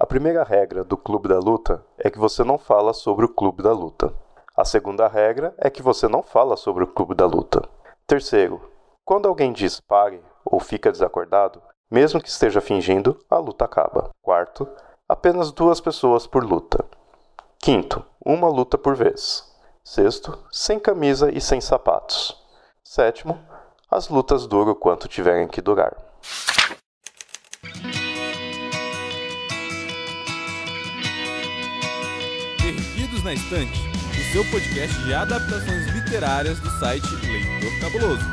A primeira regra do Clube da Luta é que você não fala sobre o Clube da Luta. A segunda regra é que você não fala sobre o Clube da Luta. Terceiro, quando alguém diz pare ou fica desacordado, mesmo que esteja fingindo, a luta acaba. Quarto, apenas duas pessoas por luta. Quinto, uma luta por vez. Sexto, sem camisa e sem sapatos. Sétimo, as lutas duram quanto tiverem que durar. Perdidos na Estante, o seu podcast de adaptações literárias do site Leitor Cabuloso.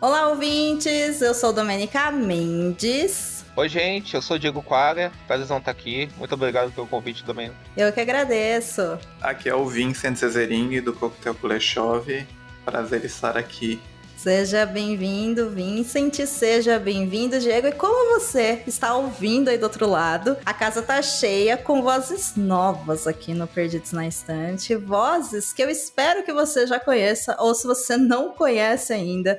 Olá, ouvintes! Eu sou Domênica Mendes. Oi, gente, eu sou Diego Quara. Prazerzão estar aqui. Muito obrigado pelo convite, Domênica. Eu que agradeço. Aqui é o Vincent Zezering do Coquetel Kuleshov. Prazer estar aqui. Seja bem-vindo, Vincent. Seja bem-vindo, Diego. E como você está ouvindo aí do outro lado, a casa tá cheia com vozes novas aqui no Perdidos na Estante. Vozes que eu espero que você já conheça, ou se você não conhece ainda,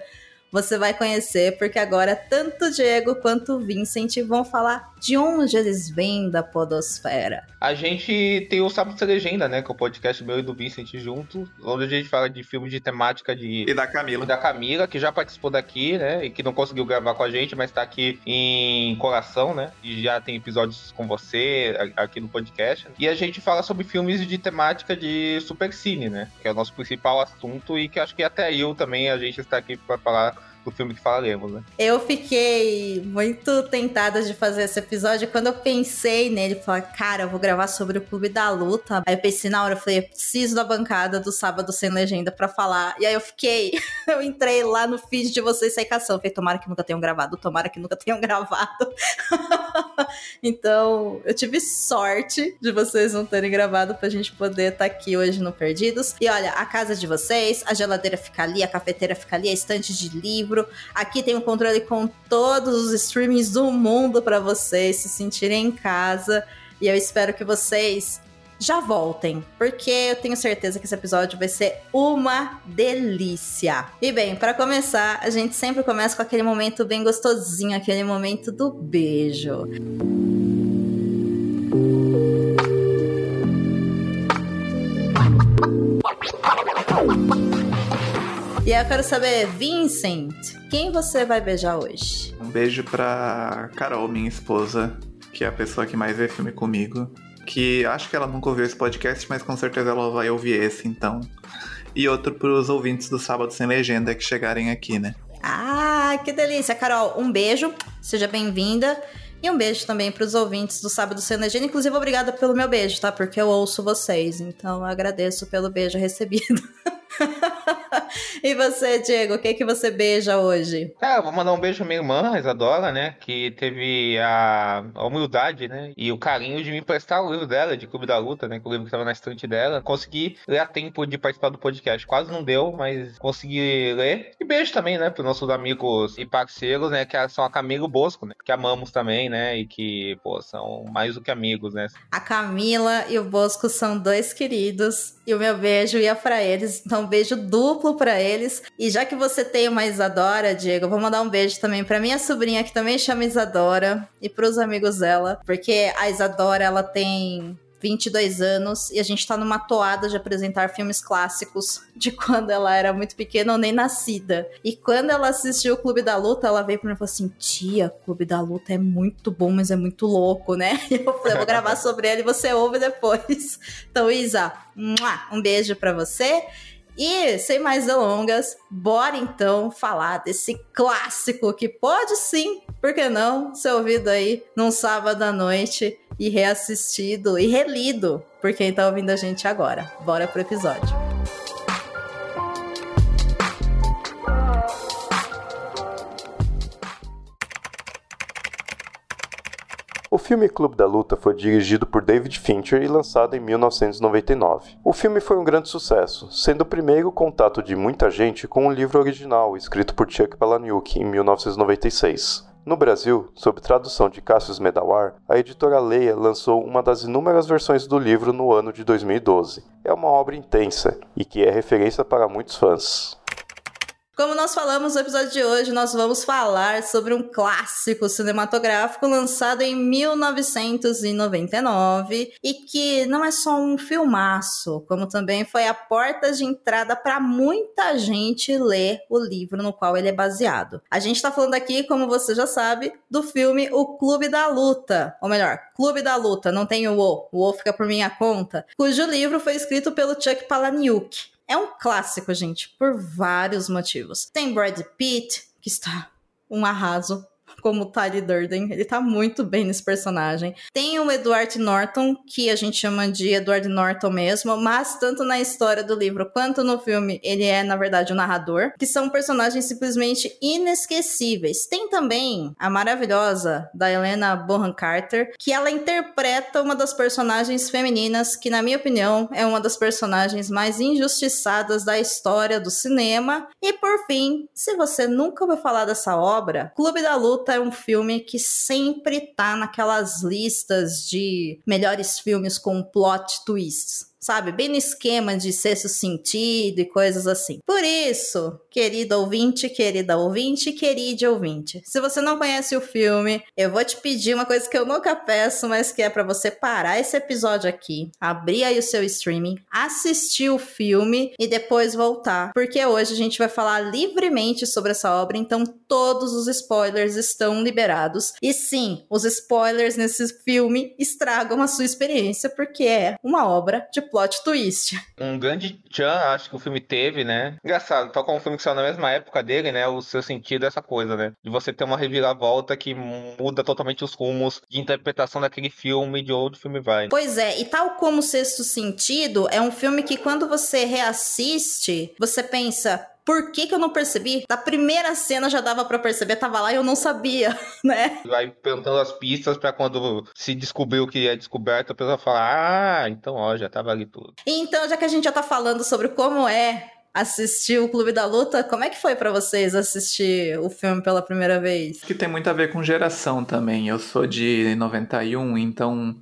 você vai conhecer, porque agora tanto o Diego quanto o Vincent vão falar de onde eles vêm da podosfera. A gente tem o Sábado Sem Legenda, né? Que é o podcast meu e do Vincent junto, onde a gente fala de filmes de temática de... E da Camila. E da Camila, que já participou daqui, né? E que não conseguiu gravar com a gente, mas tá aqui em coração, né? E já tem episódios com você aqui no podcast. E a gente fala sobre filmes de temática de supercine, né? Que é o nosso principal assunto e que acho que até eu também a gente está aqui para falar do filme que falaremos, né? Eu fiquei muito tentada de fazer esse episódio quando eu pensei nele, falei, cara, eu vou gravar sobre o Clube da Luta. Aí eu pensei na hora, eu falei, eu preciso da bancada do Sábado Sem Legenda para falar. E aí eu fiquei, eu entrei lá no feed de vocês sem cação. Falei, tomara que nunca tenham gravado, tomara que nunca tenham gravado. então, eu tive sorte de vocês não terem gravado pra gente poder estar tá aqui hoje no Perdidos. E olha, a casa de vocês, a geladeira fica ali, a cafeteira fica ali, a estante de livro Aqui tem um controle com todos os streamings do mundo para vocês se sentirem em casa. E eu espero que vocês já voltem, porque eu tenho certeza que esse episódio vai ser uma delícia. E bem, para começar, a gente sempre começa com aquele momento bem gostosinho, aquele momento do beijo. E aí eu quero saber, Vincent, quem você vai beijar hoje? Um beijo pra Carol, minha esposa, que é a pessoa que mais vê filme comigo. Que acho que ela nunca ouviu esse podcast, mas com certeza ela vai ouvir esse, então. E outro pros ouvintes do Sábado Sem Legenda que chegarem aqui, né? Ah, que delícia, Carol. Um beijo, seja bem-vinda. E um beijo também para os ouvintes do Sábado Sem Legenda. Inclusive, obrigada pelo meu beijo, tá? Porque eu ouço vocês. Então, eu agradeço pelo beijo recebido. e você, Diego, o que que você beija hoje? É, vou mandar um beijo pra minha irmã, a Isadora, né? Que teve a, a humildade, né? E o carinho de me emprestar o livro dela, de Clube da Luta, né? Que o livro que tava na estante dela. Consegui ler a tempo de participar do podcast. Quase não deu, mas consegui ler. E beijo também, né? Pros nossos amigos e parceiros, né? Que são a Camila e o Bosco, né? Que amamos também, né? E que, pô, são mais do que amigos, né? A Camila e o Bosco são dois queridos. E o meu beijo ia para eles. Então, um beijo duplo para eles. E já que você tem uma Isadora, Diego, vou mandar um beijo também para minha sobrinha, que também chama Isadora, e para os amigos dela, porque a Isadora, ela tem 22 anos e a gente tá numa toada de apresentar filmes clássicos de quando ela era muito pequena ou nem nascida. E quando ela assistiu o Clube da Luta, ela veio pra mim e falou assim: Tia, Clube da Luta é muito bom, mas é muito louco, né? E eu falei: eu vou gravar sobre ele e você ouve depois. Então, Isa, um beijo para você. E sem mais delongas, bora então falar desse clássico que pode sim, por que não, ser ouvido aí num sábado à noite e reassistido e relido por quem tá ouvindo a gente agora. Bora pro episódio. Filme Clube da Luta foi dirigido por David Fincher e lançado em 1999. O filme foi um grande sucesso, sendo o primeiro contato de muita gente com o livro original, escrito por Chuck Palahniuk em 1996. No Brasil, sob tradução de Cassius Medawar, a editora Leia lançou uma das inúmeras versões do livro no ano de 2012. É uma obra intensa e que é referência para muitos fãs. Como nós falamos no episódio de hoje, nós vamos falar sobre um clássico cinematográfico lançado em 1999 e que não é só um filmaço, como também foi a porta de entrada para muita gente ler o livro no qual ele é baseado. A gente está falando aqui, como você já sabe, do filme O Clube da Luta, ou melhor, Clube da Luta, não tem o O, o O fica por minha conta, cujo livro foi escrito pelo Chuck Palahniuk. É um clássico, gente, por vários motivos. Tem Brad Pitt, que está um arraso como Tyler Durden. Ele tá muito bem nesse personagem. Tem o Edward Norton, que a gente chama de Edward Norton mesmo, mas tanto na história do livro quanto no filme, ele é, na verdade, o narrador, que são personagens simplesmente inesquecíveis. Tem também a maravilhosa da Helena Bonham Carter, que ela interpreta uma das personagens femininas que, na minha opinião, é uma das personagens mais injustiçadas da história do cinema. E por fim, se você nunca ouviu falar dessa obra, Clube da Luta é um filme que sempre tá naquelas listas de melhores filmes com plot twists sabe? Bem no esquema de sexto sentido e coisas assim. Por isso, querido ouvinte, querida ouvinte, querido ouvinte, se você não conhece o filme, eu vou te pedir uma coisa que eu nunca peço, mas que é para você parar esse episódio aqui, abrir aí o seu streaming, assistir o filme e depois voltar, porque hoje a gente vai falar livremente sobre essa obra, então todos os spoilers estão liberados. E sim, os spoilers nesse filme estragam a sua experiência porque é uma obra de plot twist. Um grande tchan, acho que o filme teve, né? Engraçado, tal como o filme que saiu na mesma época dele, né? O seu sentido é essa coisa, né? De você ter uma reviravolta que muda totalmente os rumos de interpretação daquele filme e de outro filme vai. Pois é, e tal como o Sexto Sentido, é um filme que quando você reassiste, você pensa, por que, que eu não percebi? Da primeira cena já dava para perceber, tava lá e eu não sabia, né? Vai perguntando as pistas para quando se descobriu que é descoberto, a pessoa fala: Ah, então ó, já tava ali tudo. Então, já que a gente já tá falando sobre como é assistir o Clube da Luta, como é que foi para vocês assistir o filme pela primeira vez? Que tem muito a ver com geração também. Eu sou de 91, então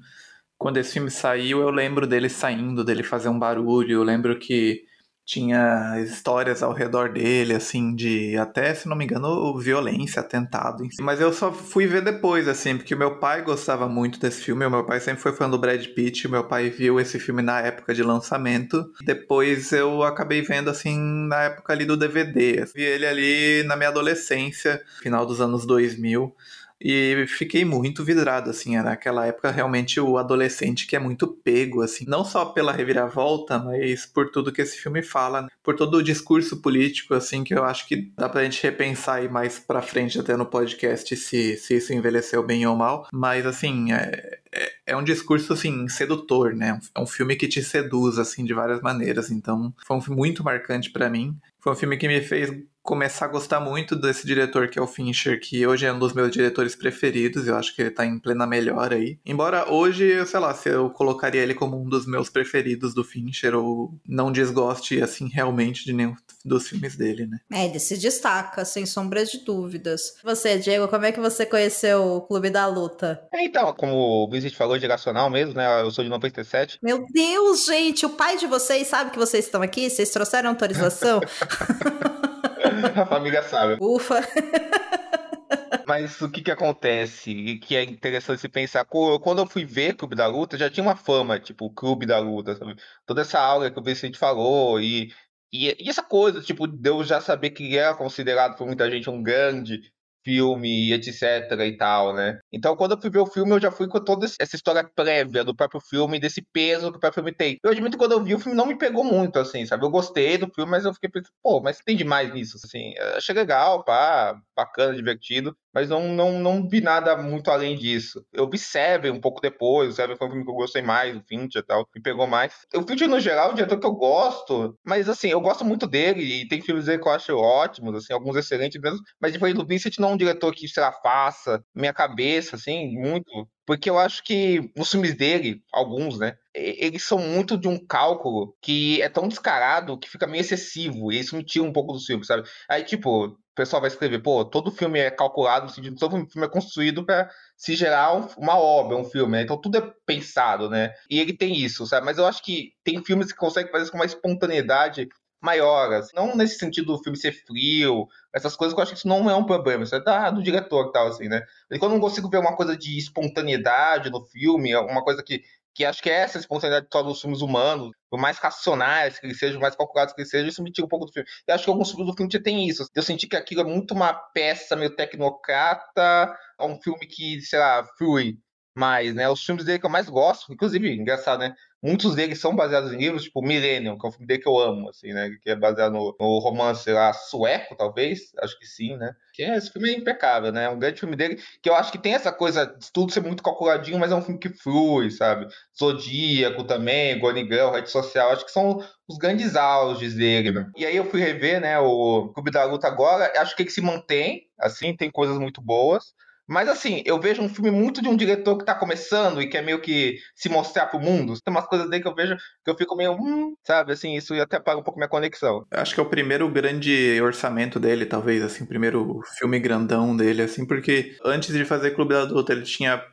quando esse filme saiu, eu lembro dele saindo, dele fazer um barulho, eu lembro que tinha histórias ao redor dele, assim, de até, se não me engano, violência, atentado. Mas eu só fui ver depois, assim, porque o meu pai gostava muito desse filme. O meu pai sempre foi fã do Brad Pitt. O meu pai viu esse filme na época de lançamento. Depois eu acabei vendo, assim, na época ali do DVD. Vi ele ali na minha adolescência, final dos anos 2000. E fiquei muito vidrado, assim, era aquela época realmente o adolescente que é muito pego, assim, não só pela reviravolta, mas por tudo que esse filme fala, né? por todo o discurso político, assim, que eu acho que dá pra gente repensar aí mais pra frente até no podcast se, se isso envelheceu bem ou mal, mas assim, é, é, é um discurso, assim, sedutor, né? É um filme que te seduz, assim, de várias maneiras, então foi um filme muito marcante para mim, foi um filme que me fez começar a gostar muito desse diretor que é o Fincher, que hoje é um dos meus diretores preferidos, eu acho que ele tá em plena melhora aí. Embora hoje, sei lá, se eu colocaria ele como um dos meus preferidos do Fincher, ou não desgoste, assim, realmente de nenhum dos filmes dele, né? É, ele se destaca, sem sombras de dúvidas. Você, Diego, como é que você conheceu o Clube da Luta? É, então, como o Visit falou, geracional mesmo, né? Eu sou de 97. Meu Deus, gente, o pai de vocês sabe que vocês estão aqui? Vocês trouxeram autorização? a família sabe. Ufa. Mas o que que acontece? Que é interessante se pensar. Quando eu fui ver Clube da Luta, já tinha uma fama, tipo, Clube da Luta, sabe? Toda essa aula que o Vicente falou e, e, e essa coisa, tipo, de eu já saber que era considerado por muita gente um grande filme, etc e tal, né? Então, quando eu fui ver o filme, eu já fui com toda essa história prévia do próprio filme, desse peso que o próprio filme tem. Eu admito que quando eu vi o filme não me pegou muito, assim, sabe? Eu gostei do filme, mas eu fiquei pensando, pô, mas tem demais nisso, assim. Achei legal, pá, bacana, divertido mas não, não, não vi nada muito além disso. Eu vi Seven um pouco depois, o Seven foi um filme que eu gostei mais, o Fincher e tal, me pegou mais. O Fincher, no geral, é um diretor que eu gosto, mas assim, eu gosto muito dele, e tem filmes dele que eu acho ótimos, assim, alguns excelentes mesmo, mas depois do Vincent não é um diretor que, sei lá, faça minha cabeça, assim, muito, porque eu acho que os filmes dele, alguns, né, eles são muito de um cálculo que é tão descarado que fica meio excessivo, e isso me tira um pouco do filme, sabe? Aí, tipo, o pessoal vai escrever, pô, todo filme é calculado no sentido, todo filme é construído para se gerar um, uma obra, um filme, né? Então tudo é pensado, né? E ele tem isso, sabe? Mas eu acho que tem filmes que conseguem fazer isso com uma espontaneidade maior. Assim. Não nesse sentido do filme ser frio, essas coisas que eu acho que isso não é um problema, isso é da, do diretor e tal, assim, né? E quando eu não consigo ver uma coisa de espontaneidade no filme, uma coisa que, que acho que é essa espontaneidade de todos os filmes humanos, por mais racionais que eles sejam, mais calculados que eles sejam, isso me tira um pouco do filme. Eu acho que alguns filmes do filme já tem isso. Eu senti que aquilo é muito uma peça meio tecnocrata, é um filme que, sei lá, flui mais, né? Os filmes dele que eu mais gosto, inclusive, engraçado, né? Muitos deles são baseados em livros, tipo Millennium, que é um filme dele que eu amo, assim, né? Que é baseado no, no romance lá sueco, talvez, acho que sim, né? Que é, esse filme é impecável, né? É um grande filme dele, que eu acho que tem essa coisa de tudo ser muito calculadinho, mas é um filme que flui, sabe? Zodíaco também, Gonigão, Rede Social, acho que são os grandes auges dele, né? E aí eu fui rever, né, o Clube da Luta agora, acho que ele se mantém, assim, tem coisas muito boas, mas assim, eu vejo um filme muito de um diretor que tá começando e quer meio que se mostrar pro mundo. Tem umas coisas dele que eu vejo que eu fico meio, hum, sabe, assim, isso até paga um pouco minha conexão. Acho que é o primeiro grande orçamento dele, talvez, assim, primeiro filme grandão dele, assim, porque antes de fazer Clube da Luta, ele tinha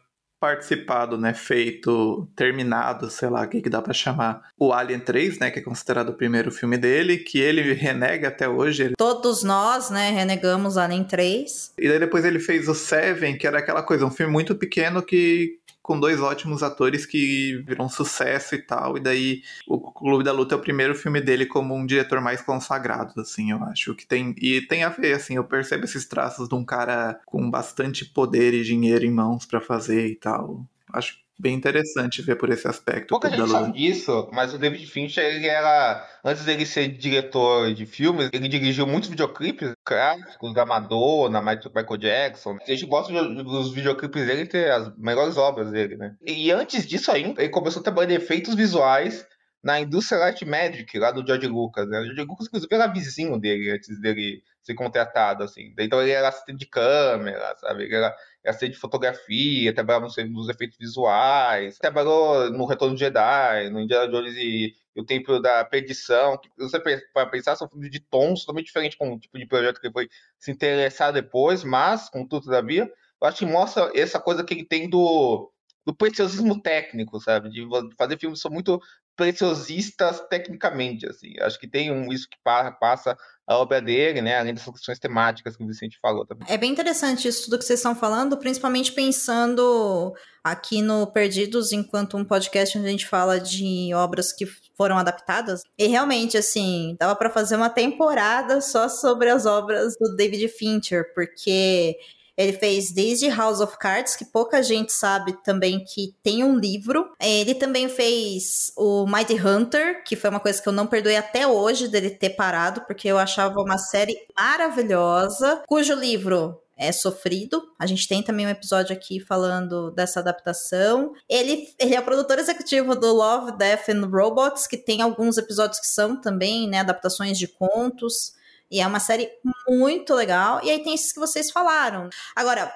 participado, né, feito, terminado, sei lá, o que, que dá para chamar, o Alien 3, né, que é considerado o primeiro filme dele, que ele renega até hoje. Ele... Todos nós, né, renegamos Alien 3. E daí depois ele fez o Seven, que era aquela coisa, um filme muito pequeno que com dois ótimos atores que viram sucesso e tal. E daí o Clube da Luta é o primeiro filme dele como um diretor mais consagrado, assim, eu acho que tem e tem a ver, assim, eu percebo esses traços de um cara com bastante poder e dinheiro em mãos para fazer e tal. Acho bem interessante ver por esse aspecto. Pouca gente sabe disso, mas o David Fincher, ele era, antes dele ser diretor de filmes, ele dirigiu muitos videoclipes clássicos da Madonna, Michael Jackson. A gente gosta dos videoclipes dele ter as melhores obras dele, né? E antes disso ainda, ele começou a trabalhar em efeitos visuais na Industrial Light Magic, lá do George Lucas, né? O George Lucas, inclusive, era vizinho dele antes dele ser contratado, assim. Então ele era assistente de câmera, sabe? Ele era assistente de fotografia, trabalhava nos efeitos visuais, trabalhou no Retorno de Jedi, no Indiana Jones e, e o Templo da Perdição. Você para pensar, são filmes de tons totalmente diferentes com o tipo de projeto que ele foi se interessar depois, mas, contudo, todavia, eu acho que mostra essa coisa que ele tem do do preciosismo técnico, sabe? De fazer filmes que são muito preciosistas tecnicamente, assim. Acho que tem um, isso que passa a obra dele, né? Além dessas questões temáticas que o Vicente falou também. É bem interessante isso tudo que vocês estão falando, principalmente pensando aqui no Perdidos, enquanto um podcast onde a gente fala de obras que foram adaptadas. E realmente, assim, dava para fazer uma temporada só sobre as obras do David Fincher, porque ele fez desde House of Cards, que pouca gente sabe também que tem um livro. Ele também fez o Mighty Hunter, que foi uma coisa que eu não perdoei até hoje dele ter parado, porque eu achava uma série maravilhosa, cujo livro é sofrido. A gente tem também um episódio aqui falando dessa adaptação. Ele, ele é o produtor executivo do Love, Death and Robots, que tem alguns episódios que são também né, adaptações de contos. E é uma série muito legal. E aí tem esses que vocês falaram. Agora,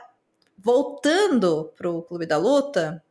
voltando pro Clube da Luta,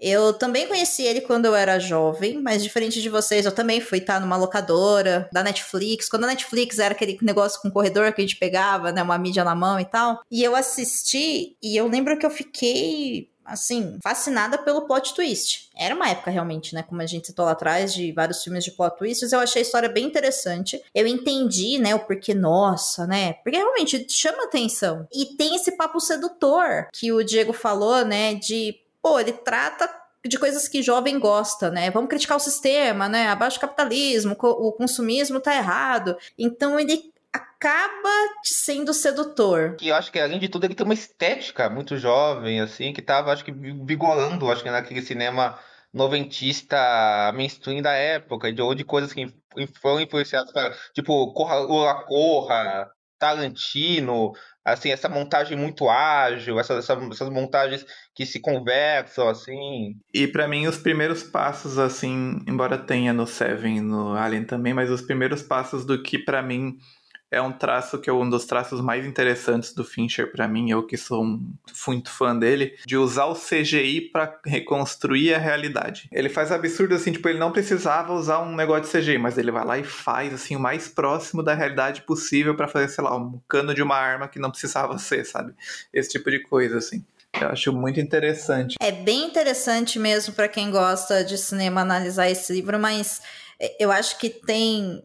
eu também conheci ele quando eu era jovem, mas diferente de vocês, eu também fui estar numa locadora da Netflix, quando a Netflix era aquele negócio com corredor que a gente pegava, né, uma mídia na mão e tal. E eu assisti e eu lembro que eu fiquei assim, fascinada pelo plot twist. Era uma época realmente, né, como a gente citou lá atrás, de vários filmes de plot twists, eu achei a história bem interessante. Eu entendi, né, o porquê, nossa, né, porque realmente chama atenção. E tem esse papo sedutor que o Diego falou, né, de, pô, ele trata de coisas que jovem gosta, né? Vamos criticar o sistema, né? Abaixo o capitalismo, o consumismo tá errado. Então ele acaba sendo sedutor. E eu acho que, além de tudo, ele tem uma estética muito jovem, assim, que tava, acho que, vigorando, acho que naquele cinema noventista mainstream da época, de, ou de coisas que foram influenciadas, tipo, Corra, Lula Corra, Tarantino, assim, essa montagem muito ágil, essa, essa, essas montagens que se conversam, assim. E para mim, os primeiros passos, assim, embora tenha no Seven, no Alien também, mas os primeiros passos do que para mim é um traço que é um dos traços mais interessantes do Fincher para mim, eu que sou um, muito fã dele, de usar o CGI para reconstruir a realidade. Ele faz absurdo assim, tipo, ele não precisava usar um negócio de CGI, mas ele vai lá e faz assim o mais próximo da realidade possível para fazer, sei lá, um cano de uma arma que não precisava ser, sabe? Esse tipo de coisa assim. Eu acho muito interessante. É bem interessante mesmo para quem gosta de cinema analisar esse livro, mas eu acho que tem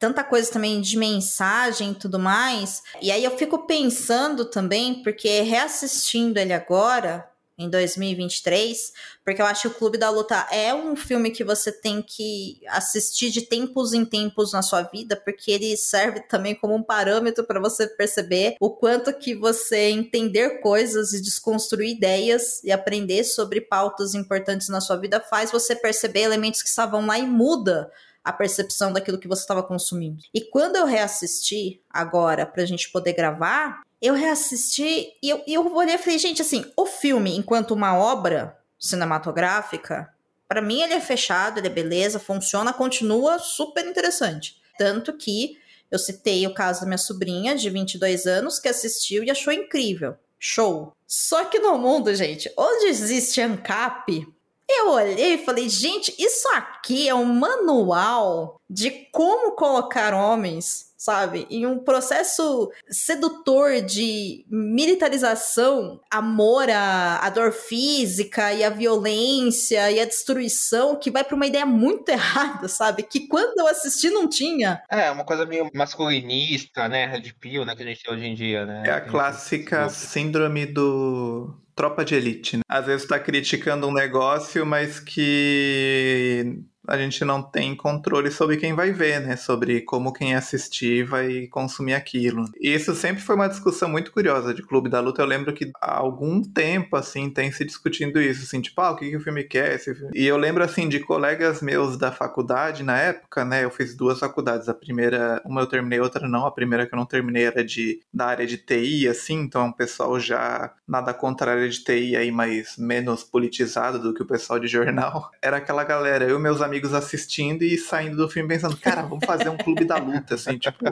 tanta coisa também de mensagem e tudo mais. E aí eu fico pensando também, porque reassistindo ele agora, em 2023, porque eu acho que o Clube da Luta é um filme que você tem que assistir de tempos em tempos na sua vida, porque ele serve também como um parâmetro para você perceber o quanto que você entender coisas e desconstruir ideias e aprender sobre pautas importantes na sua vida faz você perceber elementos que estavam lá e muda a percepção daquilo que você estava consumindo. E quando eu reassisti agora para a gente poder gravar, eu reassisti e eu, eu olhei e falei, gente, assim, o filme, enquanto uma obra cinematográfica, para mim ele é fechado, ele é beleza, funciona, continua super interessante. Tanto que eu citei o caso da minha sobrinha, de 22 anos, que assistiu e achou incrível. Show. Só que no mundo, gente, onde existe ANCAP, eu olhei e falei, gente, isso aqui é um manual de como colocar homens sabe? Em um processo sedutor de militarização, amor à, à dor física e à violência e à destruição, que vai para uma ideia muito errada, sabe? Que quando eu assisti não tinha. É, uma coisa meio masculinista, né? Red Pill, né? Que a gente tem hoje em dia, né? É a clássica síndrome do tropa de elite. Né? Às vezes está criticando um negócio, mas que a gente não tem controle sobre quem vai ver, né? Sobre como quem assistir vai consumir aquilo. E isso sempre foi uma discussão muito curiosa de Clube da Luta. Eu lembro que há algum tempo, assim, tem se discutindo isso, assim, tipo, ah, o que, que o filme quer? Filme... E eu lembro, assim, de colegas meus da faculdade na época, né? Eu fiz duas faculdades. A primeira, uma eu terminei, outra não. A primeira que eu não terminei era de, da área de TI, assim, então o pessoal já nada contra a área de TI aí, mas menos politizado do que o pessoal de jornal. Era aquela galera, eu e meus amigos amigos assistindo e saindo do filme pensando, cara, vamos fazer um clube da luta, assim, tipo.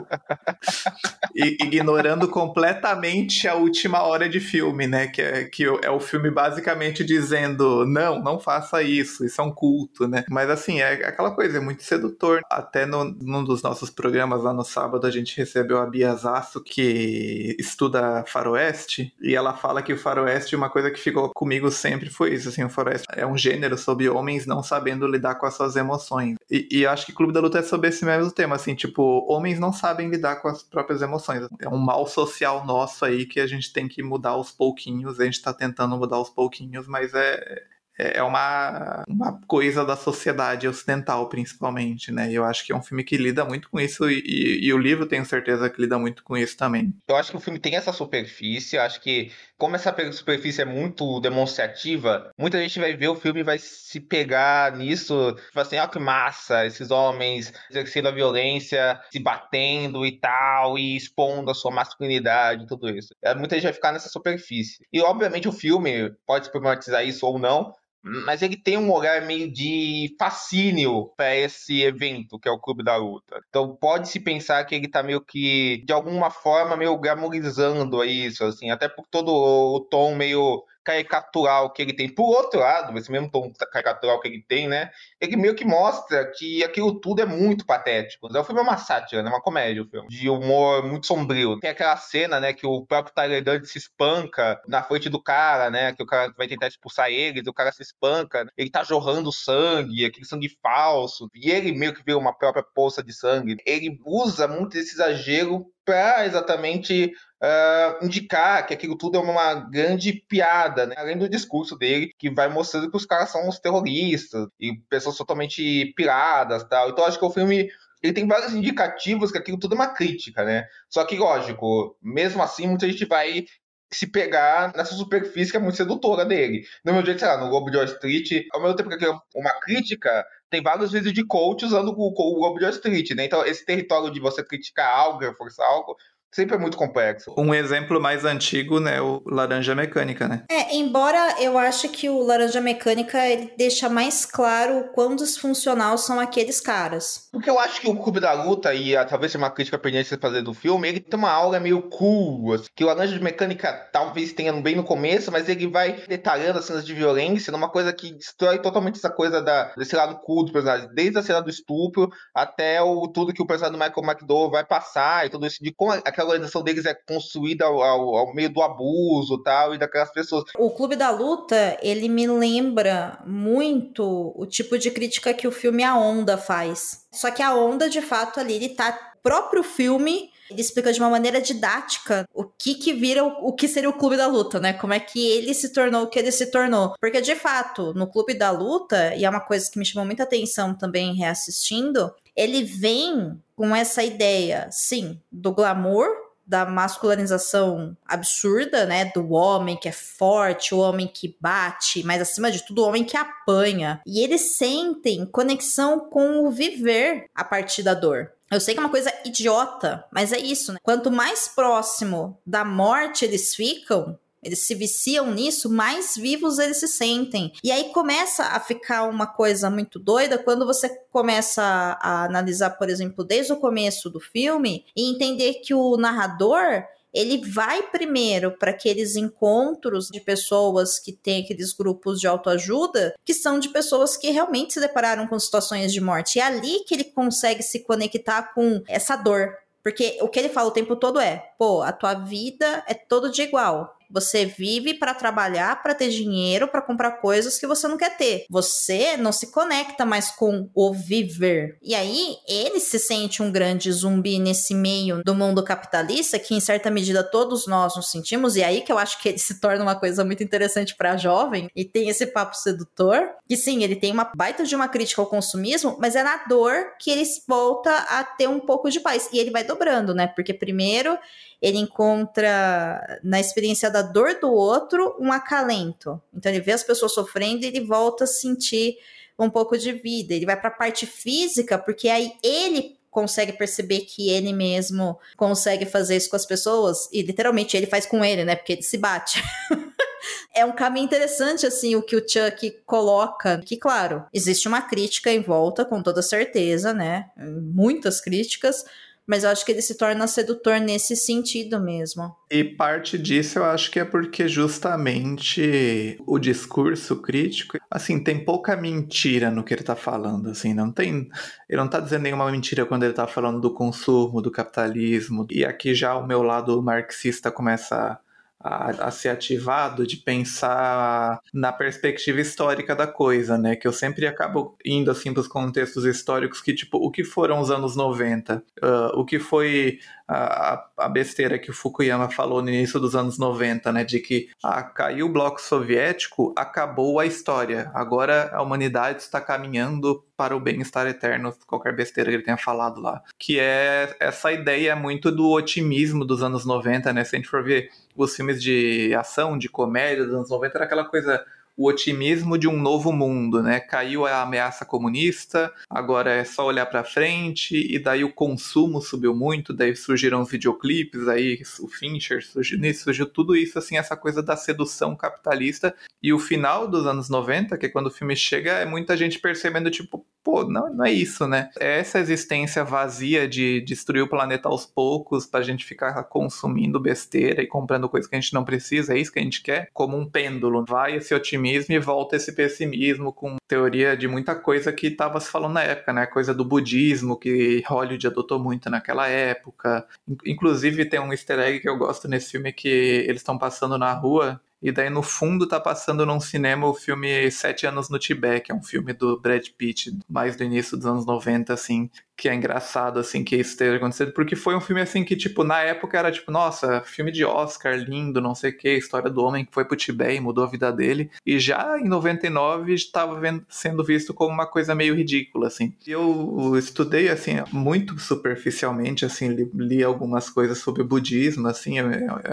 e, ignorando completamente a última hora de filme, né? Que é, que é o filme basicamente dizendo, não, não faça isso, isso é um culto, né? Mas assim, é aquela coisa, é muito sedutor. Até no, num dos nossos programas lá no sábado, a gente recebeu a Bia Zasso, que estuda faroeste, e ela fala que o faroeste, uma coisa que ficou comigo sempre foi isso, assim, o faroeste é um gênero sobre homens não sabendo lidar com as suas emoções. E, e acho que Clube da Luta é sobre esse mesmo tema, assim, tipo, homens não sabem lidar com as próprias emoções. É um mal social nosso aí que a gente tem que mudar aos pouquinhos, a gente tá tentando mudar aos pouquinhos, mas é, é, é uma, uma coisa da sociedade ocidental, principalmente, né? E eu acho que é um filme que lida muito com isso, e, e, o livro tenho certeza que lida muito com isso também. Eu acho que o filme tem essa superfície, eu acho que, como essa superfície é muito demonstrativa, muita gente vai ver o filme e vai se pegar nisso, tipo assim, ó, que massa, esses homens exercendo a violência, se batendo e tal, e expondo a sua masculinidade e tudo isso. É, muita gente vai ficar nessa superfície. E, obviamente, o filme pode problematizar isso ou não, mas ele tem um olhar meio de fascínio para esse evento, que é o Clube da Luta. Então pode-se pensar que ele está meio que, de alguma forma, meio glamorizando isso, assim, até por todo o tom meio caricatural que ele tem. Por outro lado, esse mesmo tom caricatural que ele tem, né? Ele meio que mostra que aquilo tudo é muito patético. O filme é uma sátira, né? Uma comédia, o filme. De humor muito sombrio. Tem aquela cena, né? Que o próprio Tyler Durden se espanca na frente do cara, né? Que o cara vai tentar expulsar ele, e o cara se espanca. Ele tá jorrando sangue, aquele sangue falso. E ele meio que vira uma própria poça de sangue. Ele usa muito esse exagero para exatamente uh, indicar que aquilo tudo é uma grande piada, né? além do discurso dele, que vai mostrando que os caras são os terroristas e pessoas totalmente piradas tal. Então acho que o filme ele tem vários indicativos que aquilo tudo é uma crítica, né? Só que, lógico, mesmo assim, muita gente vai se pegar nessa superfície que é muito sedutora dele. No meu jeito, sei lá, no Globo de Wall Street, ao mesmo tempo que é uma crítica, tem vários vídeos de coach usando o, o Globo de Wall Street, né? Então, esse território de você criticar algo, reforçar algo, sempre é muito complexo. Um exemplo mais antigo, né, o Laranja Mecânica, né? É, embora eu ache que o Laranja Mecânica ele deixa mais claro o quão disfuncional são aqueles caras. Porque eu acho que o Clube da Luta, e a, talvez seja uma crítica pendente de fazer do filme, ele tem uma aura meio cool, assim, que o Laranja Mecânica talvez tenha bem no começo, mas ele vai detalhando as cenas de violência numa coisa que destrói totalmente essa coisa da, desse lado cool do personagem, desde a cena do estupro até o tudo que o personagem do Michael McDowell vai passar e tudo isso de como aquela aquela organização deles é construída ao, ao, ao meio do abuso tal, e daquelas pessoas. O Clube da Luta, ele me lembra muito o tipo de crítica que o filme A Onda faz. Só que a Onda, de fato, ali, ele tá próprio filme ele explica de uma maneira didática o que que vira o, o, que seria o clube da luta, né? Como é que ele se tornou o que ele se tornou. Porque, de fato, no clube da luta, e é uma coisa que me chamou muita atenção também reassistindo, ele vem com essa ideia, sim, do glamour, da masculinização absurda, né? Do homem que é forte, o homem que bate, mas acima de tudo, o homem que apanha. E eles sentem conexão com o viver a partir da dor. Eu sei que é uma coisa idiota, mas é isso, né? Quanto mais próximo da morte eles ficam, eles se viciam nisso, mais vivos eles se sentem. E aí começa a ficar uma coisa muito doida quando você começa a, analisar, por exemplo, desde o começo do filme e entender que o narrador ele vai primeiro para aqueles encontros de pessoas que têm aqueles grupos de autoajuda, que são de pessoas que realmente se depararam com situações de morte. E é ali que ele consegue se conectar com essa dor. Porque o que ele fala o tempo todo é: pô, a tua vida é todo de igual. Você vive para trabalhar, para ter dinheiro, para comprar coisas que você não quer ter. Você não se conecta mais com o viver. E aí ele se sente um grande zumbi nesse meio do mundo capitalista que em certa medida todos nós nos sentimos e aí que eu acho que ele se torna uma coisa muito interessante para jovem e tem esse papo sedutor. Que sim, ele tem uma baita de uma crítica ao consumismo, mas é na dor que ele volta a ter um pouco de paz. E ele vai dobrando, né? Porque primeiro ele encontra na experiência da dor do outro um acalento. Então ele vê as pessoas sofrendo e ele volta a sentir um pouco de vida. Ele vai para a parte física, porque aí ele consegue perceber que ele mesmo consegue fazer isso com as pessoas e literalmente ele faz com ele, né? Porque ele se bate. é um caminho interessante, assim, o que o Chuck coloca. Que, claro, existe uma crítica em volta, com toda certeza, né? Muitas críticas, mas eu acho que ele se torna sedutor nesse sentido mesmo. E parte disso eu acho que é porque justamente o discurso crítico, assim, tem pouca mentira no que ele tá falando, assim, não tem, ele não tá dizendo nenhuma mentira quando ele tá falando do consumo, do capitalismo. E aqui já o meu lado marxista começa a, a, ser ativado de pensar na perspectiva histórica da coisa, né? Que eu sempre acabo indo assim para os contextos históricos que, tipo, o que foram os anos 90? Uh, o que foi a, a, besteira que o Fukuyama falou no início dos anos 90, né? De que ah, caiu o bloco soviético, acabou a história. Agora a humanidade está caminhando para o bem-estar eterno, qualquer besteira que ele tenha falado lá. Que é essa ideia muito do otimismo dos anos 90, né? Se a gente for ver os filmes de ação, de comédia dos anos 90, era aquela coisa o otimismo de um novo mundo, né? Caiu a ameaça comunista, agora é só olhar para frente e daí o consumo subiu muito, daí surgiram os videoclipes, aí o Fincher surgiu, surgiu tudo isso assim, essa coisa da sedução capitalista e o final dos anos 90, que é quando o filme chega, é muita gente percebendo tipo, pô, não, não é isso, né? É essa existência vazia de destruir o planeta aos poucos pra gente ficar consumindo besteira e comprando coisas que a gente não precisa, é isso que a gente quer? Como um pêndulo, vai esse otimismo e volta esse pessimismo com teoria de muita coisa que estava se falando na época, né? Coisa do budismo que Hollywood adotou muito naquela época. Inclusive tem um easter egg que eu gosto nesse filme que eles estão passando na rua e daí no fundo tá passando num cinema o filme Sete Anos no Tibete, que é um filme do Brad Pitt, mais do início dos anos 90, assim, que é engraçado, assim, que isso esteja acontecendo, porque foi um filme, assim, que, tipo, na época era, tipo, nossa, filme de Oscar, lindo, não sei o que, história do homem que foi pro Tibete e mudou a vida dele, e já em 99 estava sendo visto como uma coisa meio ridícula, assim. Eu estudei, assim, muito superficialmente, assim, li, li algumas coisas sobre o budismo, assim, é,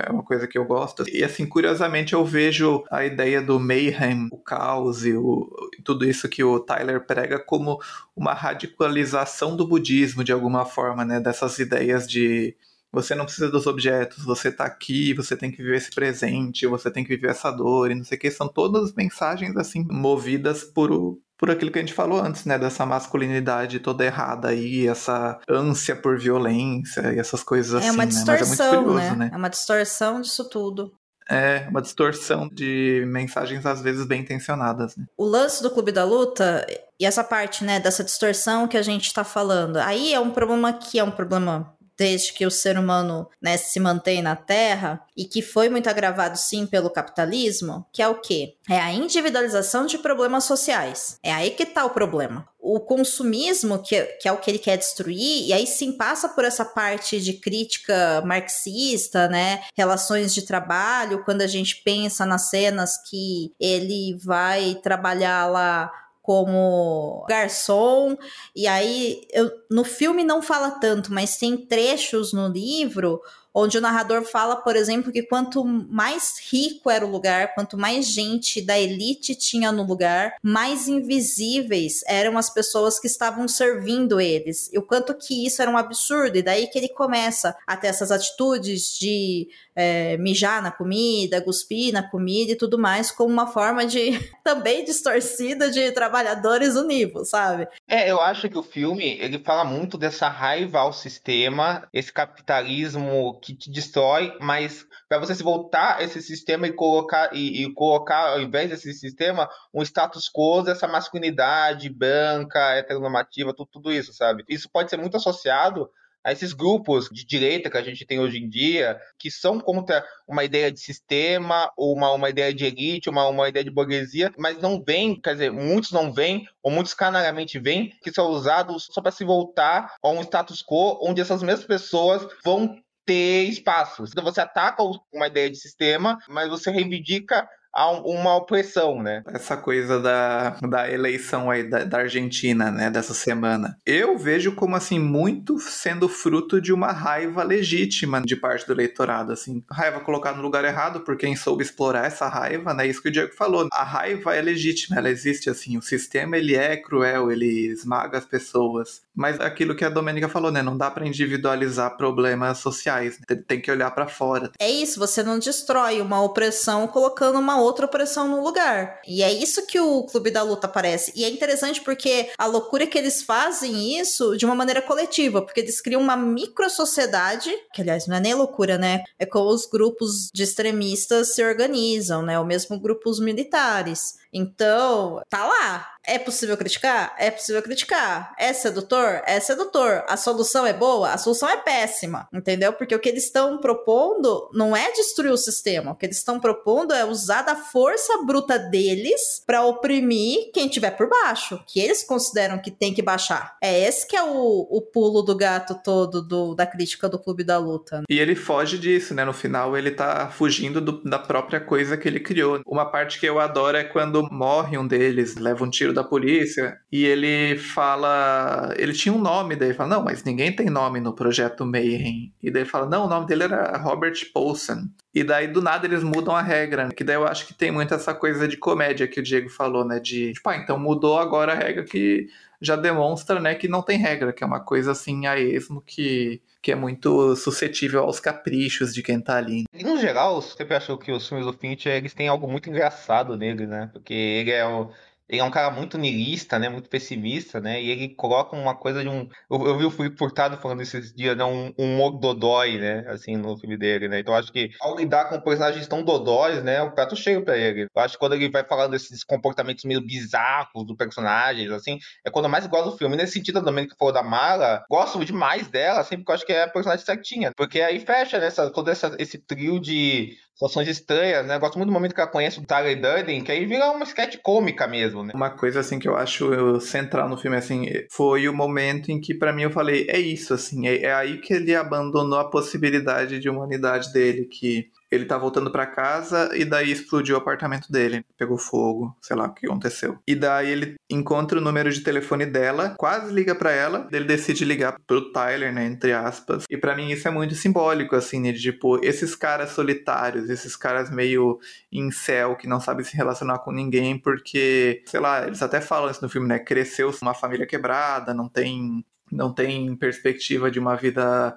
é uma coisa que eu gosto, e, assim, curiosamente eu vejo a ideia do mayhem, o caos e o, tudo isso que o Tyler prega como uma radicalização do budismo de alguma forma, né? Dessas ideias de você não precisa dos objetos, você tá aqui, você tem que viver esse presente, você tem que viver essa dor e não sei o que. São todas mensagens, assim, movidas por, por aquilo que a gente falou antes, né? Dessa masculinidade toda errada aí, essa ânsia por violência e essas coisas assim. É uma distorção, né? É, curioso, né? né? é uma distorção disso tudo. É uma distorção de mensagens às vezes bem intencionadas. Né? O lance do Clube da Luta e essa parte, né, dessa distorção que a gente tá falando, aí é um problema que é um problema desde que o ser humano né, se mantém na Terra e que foi muito agravado sim pelo capitalismo, que é o quê? É a individualização de problemas sociais. É aí que está o problema. O consumismo, que, que é o que ele quer destruir, e aí sim passa por essa parte de crítica marxista, né? Relações de trabalho, quando a gente pensa nas cenas que ele vai trabalhar lá como garçom. E aí, eu, no filme não fala tanto, mas tem trechos no livro onde o narrador fala, por exemplo, que quanto mais rico era o lugar, quanto mais gente da elite tinha no lugar, mais invisíveis eram as pessoas que estavam servindo eles. E o quanto que isso era um absurdo. E daí que ele começa a ter essas atitudes de é, mijar na comida, cuspir na comida e tudo mais, como uma forma de também distorcida de trabalhadores univos, sabe? É, eu acho que o filme ele fala muito dessa raiva ao sistema, esse capitalismo que te destrói, mas para você se voltar a esse sistema e colocar e, e, colocar ao invés desse sistema um status quo dessa masculinidade branca, heteronormativa, tudo, tudo isso, sabe? Isso pode ser muito associado a esses grupos de direita que a gente tem hoje em dia, que são contra uma ideia de sistema, ou uma, uma ideia de elite, uma, uma ideia de burguesia, mas não vêm, quer dizer, muitos não vêm, ou muitos canalhamente vêm, que são usados só para se voltar a um status quo onde essas mesmas pessoas vão ter espaço. Então você ataca uma ideia de sistema, mas você reivindica a uma opressão, né? Essa coisa da, da eleição aí da, da, Argentina, né, dessa semana. Eu vejo como, assim, muito sendo fruto de uma raiva legítima de parte do eleitorado, assim. Raiva colocada no lugar errado por quem soube explorar essa raiva, né? Isso que o Diego falou. A raiva é legítima, ela existe, assim. O sistema, ele é cruel, ele esmaga as pessoas. Mas aquilo que a Domênica falou, né? Não dá para individualizar problemas sociais. Né? Tem que olhar para fora. É isso, você não destrói uma opressão colocando uma outra opressão no lugar. E é isso que o Clube da Luta parece. E é interessante porque a loucura é que eles fazem isso de uma maneira coletiva, porque eles criam uma micro-sociedade, que aliás não é nem loucura, né? É como os grupos de extremistas se organizam, né? Ou mesmo grupos militares. Então, tá lá. É possível criticar? É possível criticar. É sedutor? É sedutor. A solução é boa? A solução é péssima. Entendeu? Porque o que eles estão propondo não é destruir o sistema. O que eles estão propondo é usar da força bruta deles para oprimir quem tiver por baixo, que eles consideram que tem que baixar. É esse que é o, o pulo do gato todo do, da crítica do Clube da Luta. E ele foge disso, né? No final, ele tá fugindo do, da própria coisa que ele criou. Uma parte que eu adoro é quando morre um deles, leva um tiro da polícia, e ele fala. Ele tinha um nome, daí ele fala, não, mas ninguém tem nome no projeto Mayhem. E daí ele fala, não, o nome dele era Robert Paulson. E daí, do nada, eles mudam a regra. Que daí eu acho que tem muito essa coisa de comédia que o Diego falou, né? De, tipo, ah, então mudou agora a regra que já demonstra, né, que não tem regra, que é uma coisa assim a esmo que que é muito suscetível aos caprichos de quem tá ali. E no geral, você sempre achou que os filmes do Fincher, eles têm algo muito engraçado nele, né? Porque ele é o ele é um cara muito niilista, né? Muito pessimista, né? E ele coloca uma coisa de um. Eu, eu vi o Felipe Furtado falando esses dias, né? Um, um dodói, né? Assim, no filme dele, né? Então acho que ao lidar com personagens tão dodóis, né? O prato cheio pra ele. Eu acho que quando ele vai falando desses comportamentos meio bizarros do personagem, assim, é quando eu mais gosto do filme. Nesse sentido, também que falou da Mara, gosto demais dela, sempre que eu acho que é a personagem certinha. Porque aí fecha, né? Essa, todo essa, esse trio de situações estranhas, né? Gosto muito do momento que ela conhece o Tyler Durden, que aí vira uma sketch cômica mesmo, né? Uma coisa, assim, que eu acho central no filme, assim, foi o momento em que, para mim, eu falei, é isso, assim, é, é aí que ele abandonou a possibilidade de humanidade dele, que ele tá voltando para casa e daí explodiu o apartamento dele. Pegou fogo, sei lá o que aconteceu. E daí ele encontra o número de telefone dela, quase liga para ela, ele decide ligar pro Tyler, né, entre aspas. E para mim isso é muito simbólico, assim, né, de tipo, esses caras solitários, esses caras meio em céu, que não sabem se relacionar com ninguém, porque, sei lá, eles até falam isso no filme, né, cresceu uma família quebrada, não tem não tem perspectiva de uma vida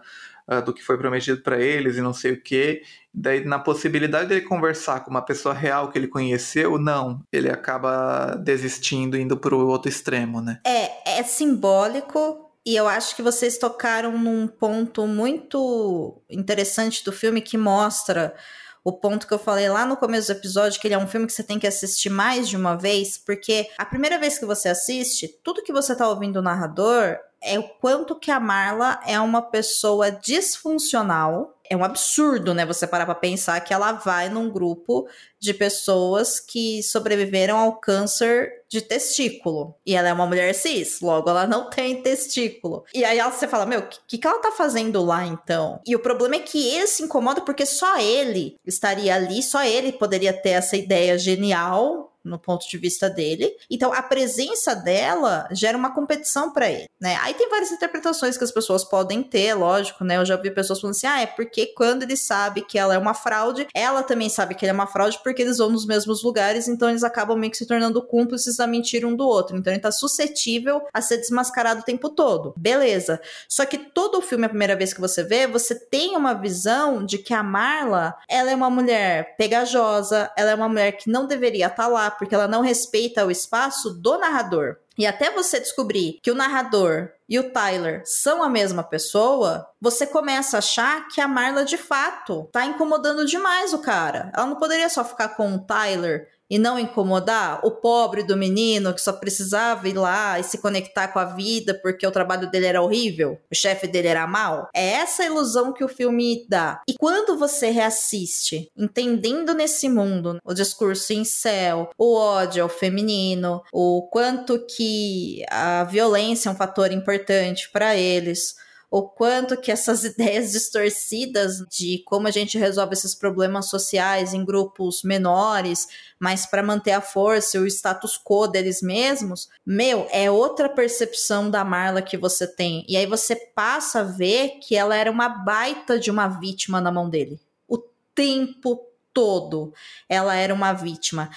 uh, do que foi prometido para eles e não sei o que. Daí, na possibilidade dele conversar com uma pessoa real que ele conheceu, não. Ele acaba desistindo, indo para o outro extremo, né? É, é simbólico. E eu acho que vocês tocaram num ponto muito interessante do filme que mostra o ponto que eu falei lá no começo do episódio, que ele é um filme que você tem que assistir mais de uma vez, porque a primeira vez que você assiste, tudo que você tá ouvindo o narrador é o quanto que a Marla é uma pessoa disfuncional. É um absurdo, né? Você parar pra pensar que ela vai num grupo de pessoas que sobreviveram ao câncer de testículo. E ela é uma mulher cis, logo ela não tem testículo. E aí você fala, meu, o que, que ela tá fazendo lá então? E o problema é que ele se incomoda porque só ele estaria ali, só ele poderia ter essa ideia genial no ponto de vista dele. Então, a presença dela gera uma competição para ele, né? Aí tem várias interpretações que as pessoas podem ter, lógico, né? Eu já vi pessoas falando assim: "Ah, é porque quando ele sabe que ela é uma fraude, ela também sabe que ele é uma fraude porque eles vão nos mesmos lugares, então eles acabam meio que se tornando cúmplices da mentira um do outro. Então ele tá suscetível a ser desmascarado o tempo todo. Beleza. Só que todo o filme, a primeira vez que você vê, você tem uma visão de que a Marla, ela é uma mulher pegajosa, ela é uma mulher que não deveria estar tá lá, porque ela não respeita o espaço do narrador. E até você descobrir que o narrador e o Tyler são a mesma pessoa, você começa a achar que a Marla de fato tá incomodando demais o cara. Ela não poderia só ficar com o Tyler e não incomodar o pobre do menino que só precisava ir lá e se conectar com a vida porque o trabalho dele era horrível, o chefe dele era mal. É essa ilusão que o filme dá. E quando você reassiste, entendendo nesse mundo o discurso em céu, o ódio ao feminino, o quanto que a violência é um fator importante para eles, o quanto que essas ideias distorcidas de como a gente resolve esses problemas sociais em grupos menores, mas para manter a força e o status quo deles mesmos, meu, é outra percepção da Marla que você tem. E aí você passa a ver que ela era uma baita de uma vítima na mão dele. O tempo todo ela era uma vítima.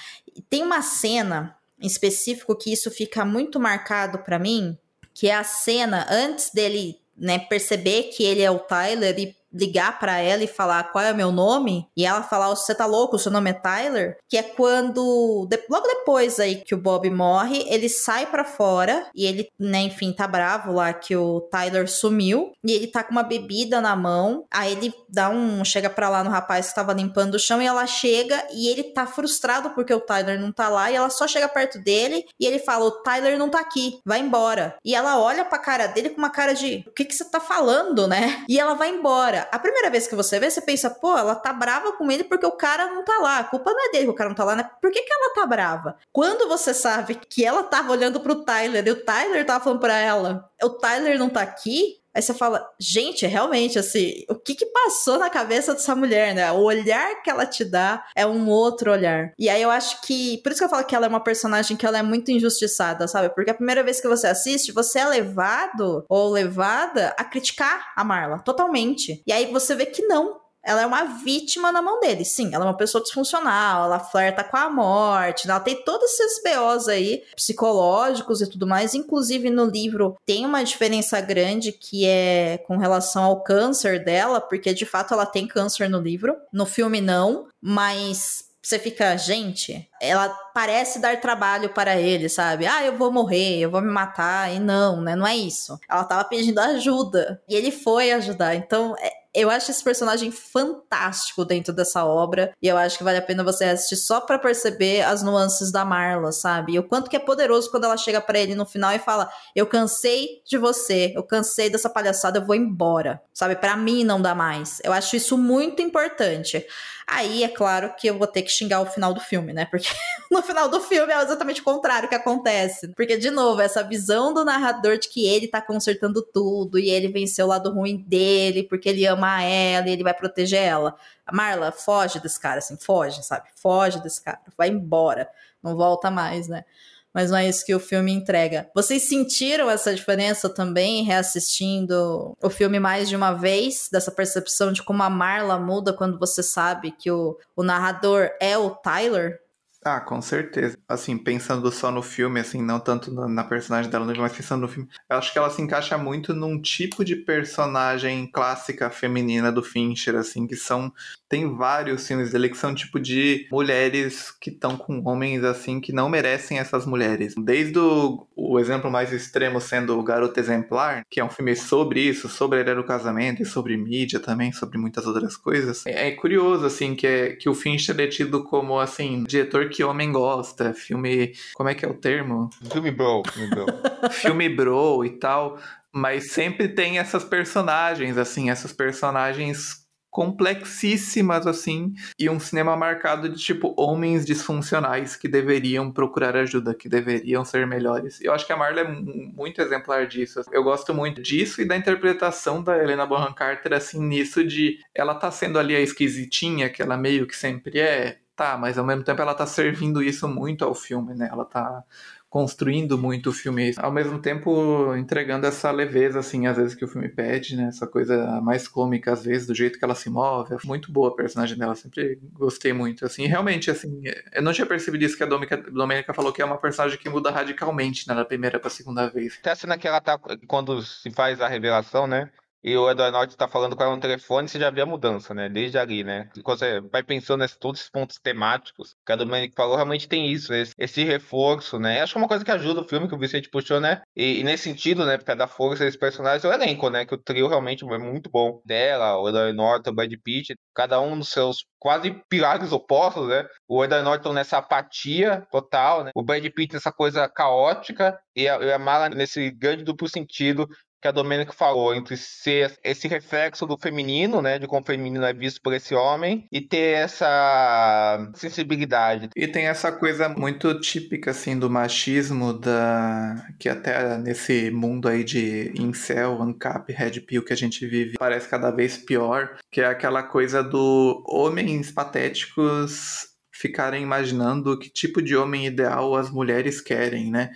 Tem uma cena em específico que isso fica muito marcado para mim, que é a cena antes dele né, perceber que ele é o Tyler e ligar para ela e falar qual é o meu nome, e ela falar, você tá louco, o seu nome é Tyler, que é quando, de, logo depois aí que o Bob morre, ele sai para fora, e ele, né, enfim, tá bravo lá que o Tyler sumiu, e ele tá com uma bebida na mão, aí ele dá um, chega pra lá no rapaz que tava limpando o chão, e ela chega, e ele tá frustrado porque o Tyler não tá lá, e ela só chega perto dele, e ele fala, o Tyler não tá aqui, vai embora. E ela olha pra cara dele com uma cara de, o que que você tá falando, né? E ela vai embora a primeira vez que você vê, você pensa, pô, ela tá brava com ele porque o cara não tá lá. A culpa não é dele que o cara não tá lá, né? Por que, que ela tá brava? Quando você sabe que ela tava olhando pro Tyler e o Tyler tava falando pra ela, o Tyler não tá aqui, Aí você fala, gente, realmente, assim, o que que passou na cabeça dessa mulher, né? O olhar que ela te dá é um outro olhar. E aí eu acho que, por isso que eu falo que ela é uma personagem que ela é muito injustiçada, sabe? Porque a primeira vez que você assiste, você é levado ou levada a criticar a Marla, totalmente. E aí você vê que não, ela é uma vítima na mão dele. Sim, ela é uma pessoa disfuncional, ela flerta com a morte, ela tem todos esses BOs aí, psicológicos e tudo mais. Inclusive, no livro tem uma diferença grande que é com relação ao câncer dela, porque de fato ela tem câncer no livro. No filme, não, mas você fica, gente, ela parece dar trabalho para ele, sabe? Ah, eu vou morrer, eu vou me matar. E não, né? Não é isso. Ela tava pedindo ajuda. E ele foi ajudar. Então, é, eu acho esse personagem fantástico dentro dessa obra. E eu acho que vale a pena você assistir só para perceber as nuances da Marla, sabe? E o quanto que é poderoso quando ela chega para ele no final e fala: Eu cansei de você, eu cansei dessa palhaçada, eu vou embora. Sabe? Para mim não dá mais. Eu acho isso muito importante. Aí é claro que eu vou ter que xingar o final do filme, né? Porque no final do filme é exatamente o contrário que acontece. Porque, de novo, essa visão do narrador de que ele tá consertando tudo e ele venceu o lado ruim dele porque ele ama ela e ele vai proteger ela. Marla, foge desse cara, assim, foge, sabe? Foge desse cara, vai embora, não volta mais, né? Mas não é isso que o filme entrega. Vocês sentiram essa diferença também reassistindo o filme mais de uma vez, dessa percepção de como a Marla muda quando você sabe que o, o narrador é o Tyler? Ah, com certeza. Assim, pensando só no filme, assim, não tanto na personagem dela, mas pensando no filme, eu acho que ela se encaixa muito num tipo de personagem clássica feminina do Fincher, assim, que são. Tem vários filmes dele que são tipo de mulheres que estão com homens, assim, que não merecem essas mulheres. Desde o, o exemplo mais extremo sendo o Garoto Exemplar, que é um filme sobre isso, sobre a do casamento e sobre mídia também, sobre muitas outras coisas. É, é curioso, assim, que, é, que o Fincher é tido como, assim, diretor que homem gosta, filme. Como é que é o termo? Filme bro, filme bro. filme bro e tal. Mas sempre tem essas personagens, assim, essas personagens complexíssimas, assim, e um cinema marcado de, tipo, homens disfuncionais que deveriam procurar ajuda, que deveriam ser melhores. Eu acho que a Marla é muito exemplar disso. Eu gosto muito disso e da interpretação da Helena Bonham Carter, assim, nisso de ela tá sendo ali a esquisitinha, que ela meio que sempre é, tá, mas ao mesmo tempo ela tá servindo isso muito ao filme, né? Ela tá construindo muito o filme, ao mesmo tempo entregando essa leveza, assim, às vezes que o filme pede, né? Essa coisa mais cômica, às vezes, do jeito que ela se move. Muito boa a personagem dela, sempre gostei muito, assim. Realmente, assim, eu não tinha percebido isso que a Domênica falou, que é uma personagem que muda radicalmente, né? Da primeira pra segunda vez. Até a cena que ela tá, quando se faz a revelação, né? E o Edward Norton tá falando com ela no telefone, você já vê a mudança, né? Desde ali, né? Quando você vai pensando nesses todos esses pontos temáticos que a Dominic falou, realmente tem isso, esse, esse, reforço, né? Acho que é uma coisa que ajuda o filme, que o Vicente puxou, né? E, e nesse sentido, né? Porque dá força esses personagens, é o elenco, né? Que o trio realmente é muito bom. Dela, o Edward Norton, o Brad Pitt, cada um dos seus quase pilares opostos, né? O Edward Norton nessa apatia total, né? O Brad Pitt nessa coisa caótica e a, e a Mala nesse grande duplo sentido que a Domênica falou, entre ser esse reflexo do feminino, né, de como o feminino é visto por esse homem, e ter essa sensibilidade. E tem essa coisa muito típica, assim, do machismo, da que até nesse mundo aí de incel, ancap, red pill que a gente vive, parece cada vez pior, que é aquela coisa do homens patéticos ficarem imaginando que tipo de homem ideal as mulheres querem, né?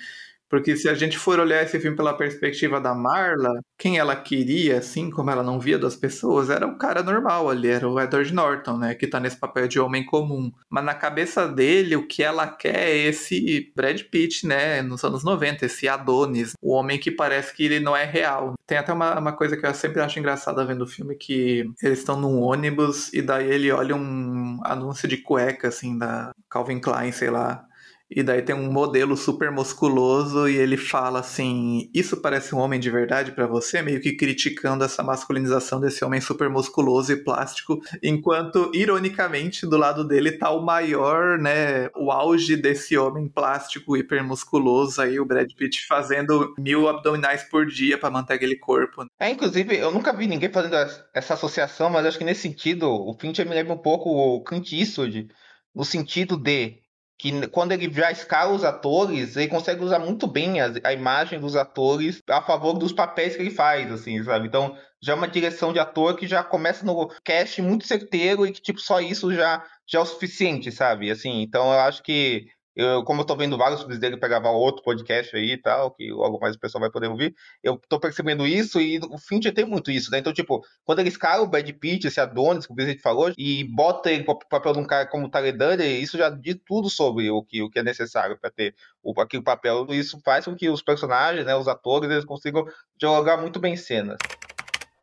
Porque se a gente for olhar esse filme pela perspectiva da Marla, quem ela queria, assim, como ela não via das pessoas, era o cara normal ali, era o Edward Norton, né? Que tá nesse papel de homem comum. Mas na cabeça dele, o que ela quer é esse Brad Pitt, né? Nos anos 90, esse Adonis, o homem que parece que ele não é real. Tem até uma, uma coisa que eu sempre acho engraçada vendo o filme, que eles estão num ônibus e daí ele olha um anúncio de cueca, assim, da Calvin Klein, sei lá e daí tem um modelo super musculoso e ele fala assim: Isso parece um homem de verdade para você? Meio que criticando essa masculinização desse homem super musculoso e plástico. Enquanto, ironicamente, do lado dele tá o maior, né? O auge desse homem plástico hiper musculoso aí, o Brad Pitt fazendo mil abdominais por dia para manter aquele corpo. É, inclusive, eu nunca vi ninguém fazendo essa associação, mas acho que nesse sentido, o Fincher me lembra um pouco o Clint Eastwood, no sentido de que quando ele já escala os atores, ele consegue usar muito bem a, a, imagem dos atores a favor dos papéis que ele faz, assim, sabe? Então, já é uma direção de ator que já começa no cast muito certeiro e que, tipo, só isso já, já é o suficiente, sabe? Assim, então eu acho que eu, como eu tô vendo vários filmes dele para gravar outro podcast aí e tal, que logo mais o pessoal vai poder ouvir, eu tô percebendo isso e o Fincher tem muito isso, né? Então, tipo, quando ele escala o Brad Pitt, esse Adonis, que o Vicente falou, e bota ele pro papel de um cara como o isso já diz tudo sobre o que, o que é necessário para ter o, aquele papel. Isso faz com que os personagens, né, os atores, eles consigam jogar muito bem cenas.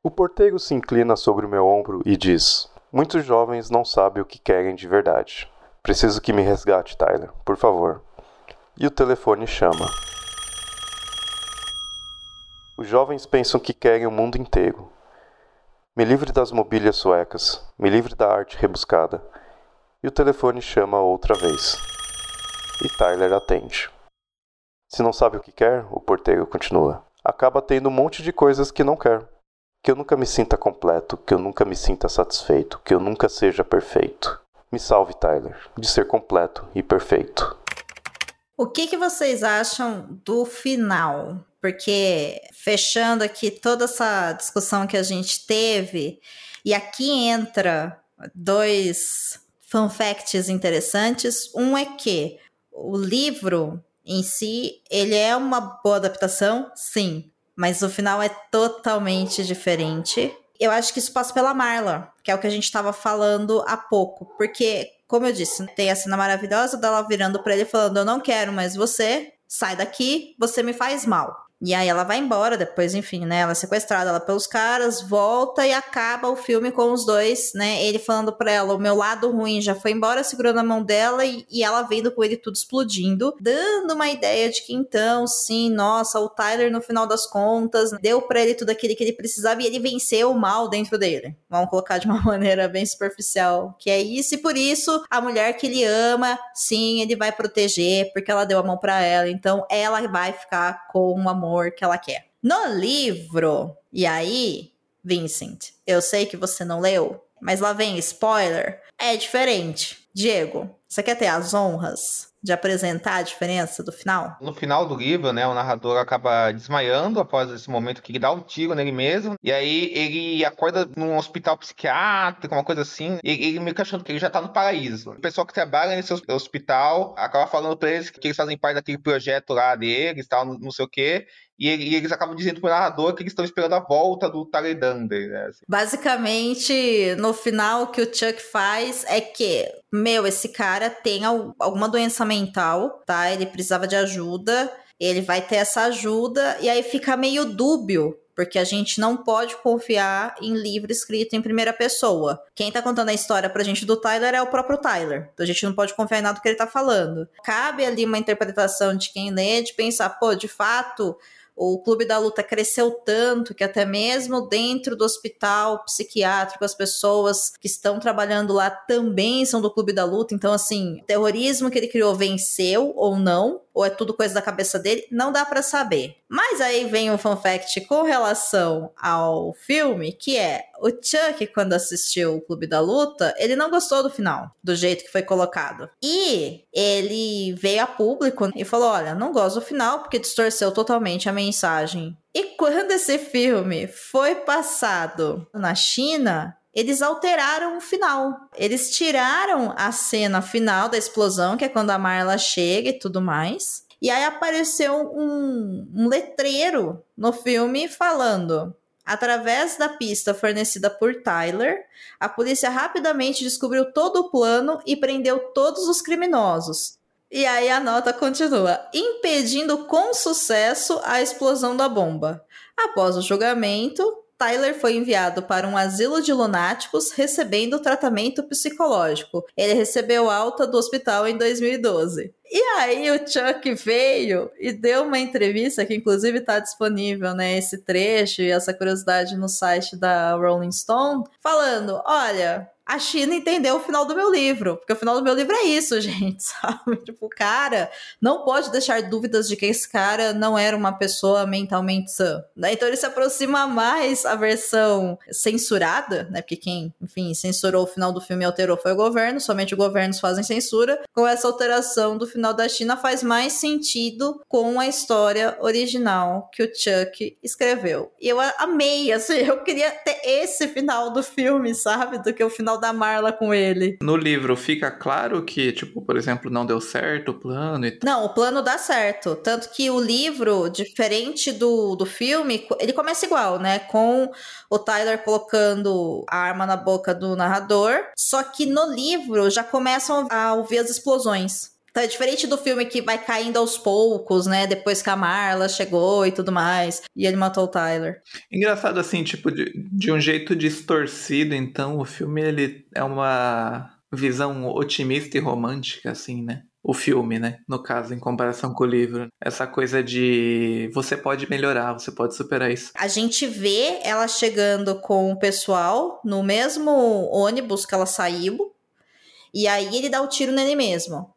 O porteiro se inclina sobre o meu ombro e diz: Muitos jovens não sabem o que querem de verdade. Preciso que me resgate, Tyler, por favor. E o telefone chama. Os jovens pensam que querem o mundo inteiro. Me livre das mobílias suecas, me livre da arte rebuscada. E o telefone chama outra vez. E Tyler atende. Se não sabe o que quer, o porteiro continua. Acaba tendo um monte de coisas que não quer. Que eu nunca me sinta completo, que eu nunca me sinta satisfeito, que eu nunca seja perfeito. Me salve, Tyler, de ser completo e perfeito. O que, que vocês acham do final? Porque, fechando aqui toda essa discussão que a gente teve, e aqui entra dois fun facts interessantes. Um é que o livro em si, ele é uma boa adaptação, sim, mas o final é totalmente diferente. Eu acho que isso passa pela Marla, que é o que a gente estava falando há pouco. Porque, como eu disse, tem a cena maravilhosa dela virando para ele falando: Eu não quero mais você, sai daqui, você me faz mal. E aí ela vai embora, depois, enfim, né? Ela é sequestrada ela pelos caras, volta e acaba o filme com os dois, né? Ele falando pra ela, o meu lado ruim já foi embora, segurando a mão dela e, e ela vendo com ele tudo explodindo, dando uma ideia de que então, sim, nossa, o Tyler, no final das contas, deu para ele tudo aquilo que ele precisava e ele venceu o mal dentro dele. Vamos colocar de uma maneira bem superficial, que é isso, e por isso a mulher que ele ama, sim, ele vai proteger, porque ela deu a mão para ela, então ela vai ficar com o amor que ela quer. No livro, e aí, Vincent, eu sei que você não leu, mas lá vem spoiler, é diferente. Diego, você quer ter as honras de apresentar a diferença do final? No final do livro, né, o narrador acaba desmaiando após esse momento que ele dá um tiro nele mesmo, e aí ele acorda num hospital psiquiátrico, uma coisa assim, e ele meio que achando que ele já tá no paraíso. O pessoal que trabalha nesse hospital acaba falando pra eles que eles fazem parte daquele projeto lá deles, tal, não sei o quê, e, e, eles acabam dizendo pro narrador que eles estão esperando a volta do Tyler Dunder, né? Assim. Basicamente, no final, o que o Chuck faz é que, meu, esse cara tem alguma doença mental, tá? Ele precisava de ajuda, ele vai ter essa ajuda, e aí fica meio dúbio porque a gente não pode confiar em livro escrito em primeira pessoa. Quem tá contando a história pra gente do Tyler é o próprio Tyler. Então a gente não pode confiar em nada que ele tá falando. Cabe ali uma interpretação de quem lê, de pensar, pô, de fato, o Clube da Luta cresceu tanto que até mesmo dentro do hospital psiquiátrico as pessoas que estão trabalhando lá também são do Clube da Luta. Então, assim, o terrorismo que ele criou venceu ou não, ou é tudo coisa da cabeça dele, não dá para saber. Mas aí vem um fun fact com relação ao filme, que é o Chuck, quando assistiu o Clube da Luta, ele não gostou do final, do jeito que foi colocado. E ele veio a público e falou: Olha, não gosto do final porque distorceu totalmente a mensagem. E quando esse filme foi passado na China, eles alteraram o final. Eles tiraram a cena final da explosão, que é quando a Marla chega e tudo mais. E aí apareceu um, um letreiro no filme falando: Através da pista fornecida por Tyler, a polícia rapidamente descobriu todo o plano e prendeu todos os criminosos. E aí a nota continua: impedindo com sucesso a explosão da bomba. Após o julgamento, Tyler foi enviado para um asilo de lunáticos recebendo tratamento psicológico. Ele recebeu alta do hospital em 2012. E aí o Chuck veio e deu uma entrevista que inclusive está disponível, né, esse trecho e essa curiosidade no site da Rolling Stone, falando: "Olha, a China entendeu o final do meu livro. Porque o final do meu livro é isso, gente, sabe? Tipo, cara não pode deixar dúvidas de que esse cara não era uma pessoa mentalmente sã. Né? Então ele se aproxima mais a versão censurada, né? Porque quem, enfim, censurou o final do filme e alterou foi o governo, somente os governos fazem censura. Com essa alteração do final da China faz mais sentido com a história original que o Chuck escreveu. E eu amei, assim, eu queria ter esse final do filme, sabe? Do que o final da Marla com ele. No livro fica claro que, tipo, por exemplo, não deu certo o plano e Não, o plano dá certo. Tanto que o livro, diferente do, do filme, ele começa igual, né? Com o Tyler colocando a arma na boca do narrador. Só que no livro já começam a ouvir as explosões. Então é diferente do filme que vai caindo aos poucos, né? Depois que a Marla chegou e tudo mais. E ele matou o Tyler. Engraçado assim, tipo, de, de um jeito distorcido, então, o filme ele é uma visão otimista e romântica, assim, né? O filme, né? No caso, em comparação com o livro. Essa coisa de você pode melhorar, você pode superar isso. A gente vê ela chegando com o pessoal no mesmo ônibus que ela saiu. E aí ele dá o tiro nele mesmo.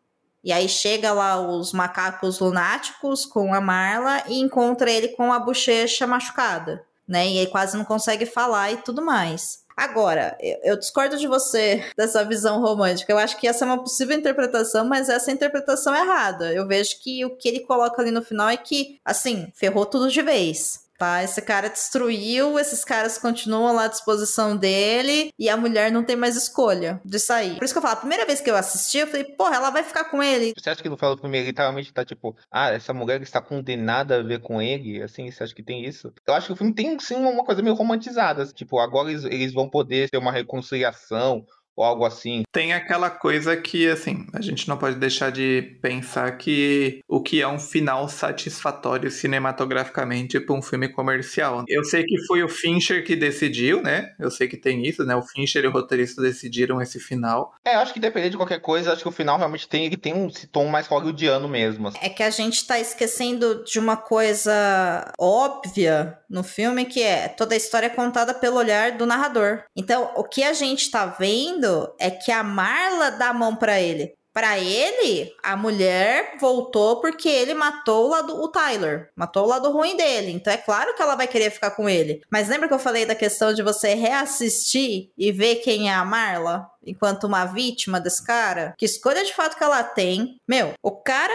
E aí chega lá os macacos lunáticos com a Marla e encontra ele com a bochecha machucada, né? E ele quase não consegue falar e tudo mais. Agora, eu, discordo de você dessa visão romântica. Eu acho que essa é uma possível interpretação, mas essa interpretação é errada. Eu vejo que o que ele coloca ali no final é que, assim, ferrou tudo de vez tá? Esse cara destruiu, esses caras continuam lá à disposição dele e a mulher não tem mais escolha de sair. Por isso que eu falo, a primeira vez que eu assisti, eu falei, porra, ela vai ficar com ele. Você acha que no final do filme literalmente tá tipo, ah, essa mulher está condenada a ver com ele? Assim, você acha que tem isso? Eu acho que o filme tem sim uma coisa meio romantizada. Tipo, agora eles, eles vão poder ter uma reconciliação ou algo assim. Tem aquela coisa que, assim, a gente não pode deixar de pensar que o que é um final satisfatório cinematograficamente para um filme comercial. Eu sei que foi o Fincher que decidiu, né? Eu sei que tem isso, né? O Fincher e o roteirista decidiram esse final. É, eu acho que independente de qualquer coisa, acho que o final realmente tem, ele tem um tom mais hollywoodiano mesmo. Assim. É que a gente tá esquecendo de uma coisa óbvia no filme, que é toda a história é contada pelo olhar do narrador. Então, o que a gente tá vendo é que a Marla dá a mão para ele Para ele, a mulher voltou porque ele matou o, lado, o Tyler, matou o lado ruim dele. Então é claro que ela vai querer ficar com ele. Mas lembra que eu falei da questão de você reassistir e ver quem é a Marla enquanto uma vítima desse cara? Que escolha de fato que ela tem. Meu, o cara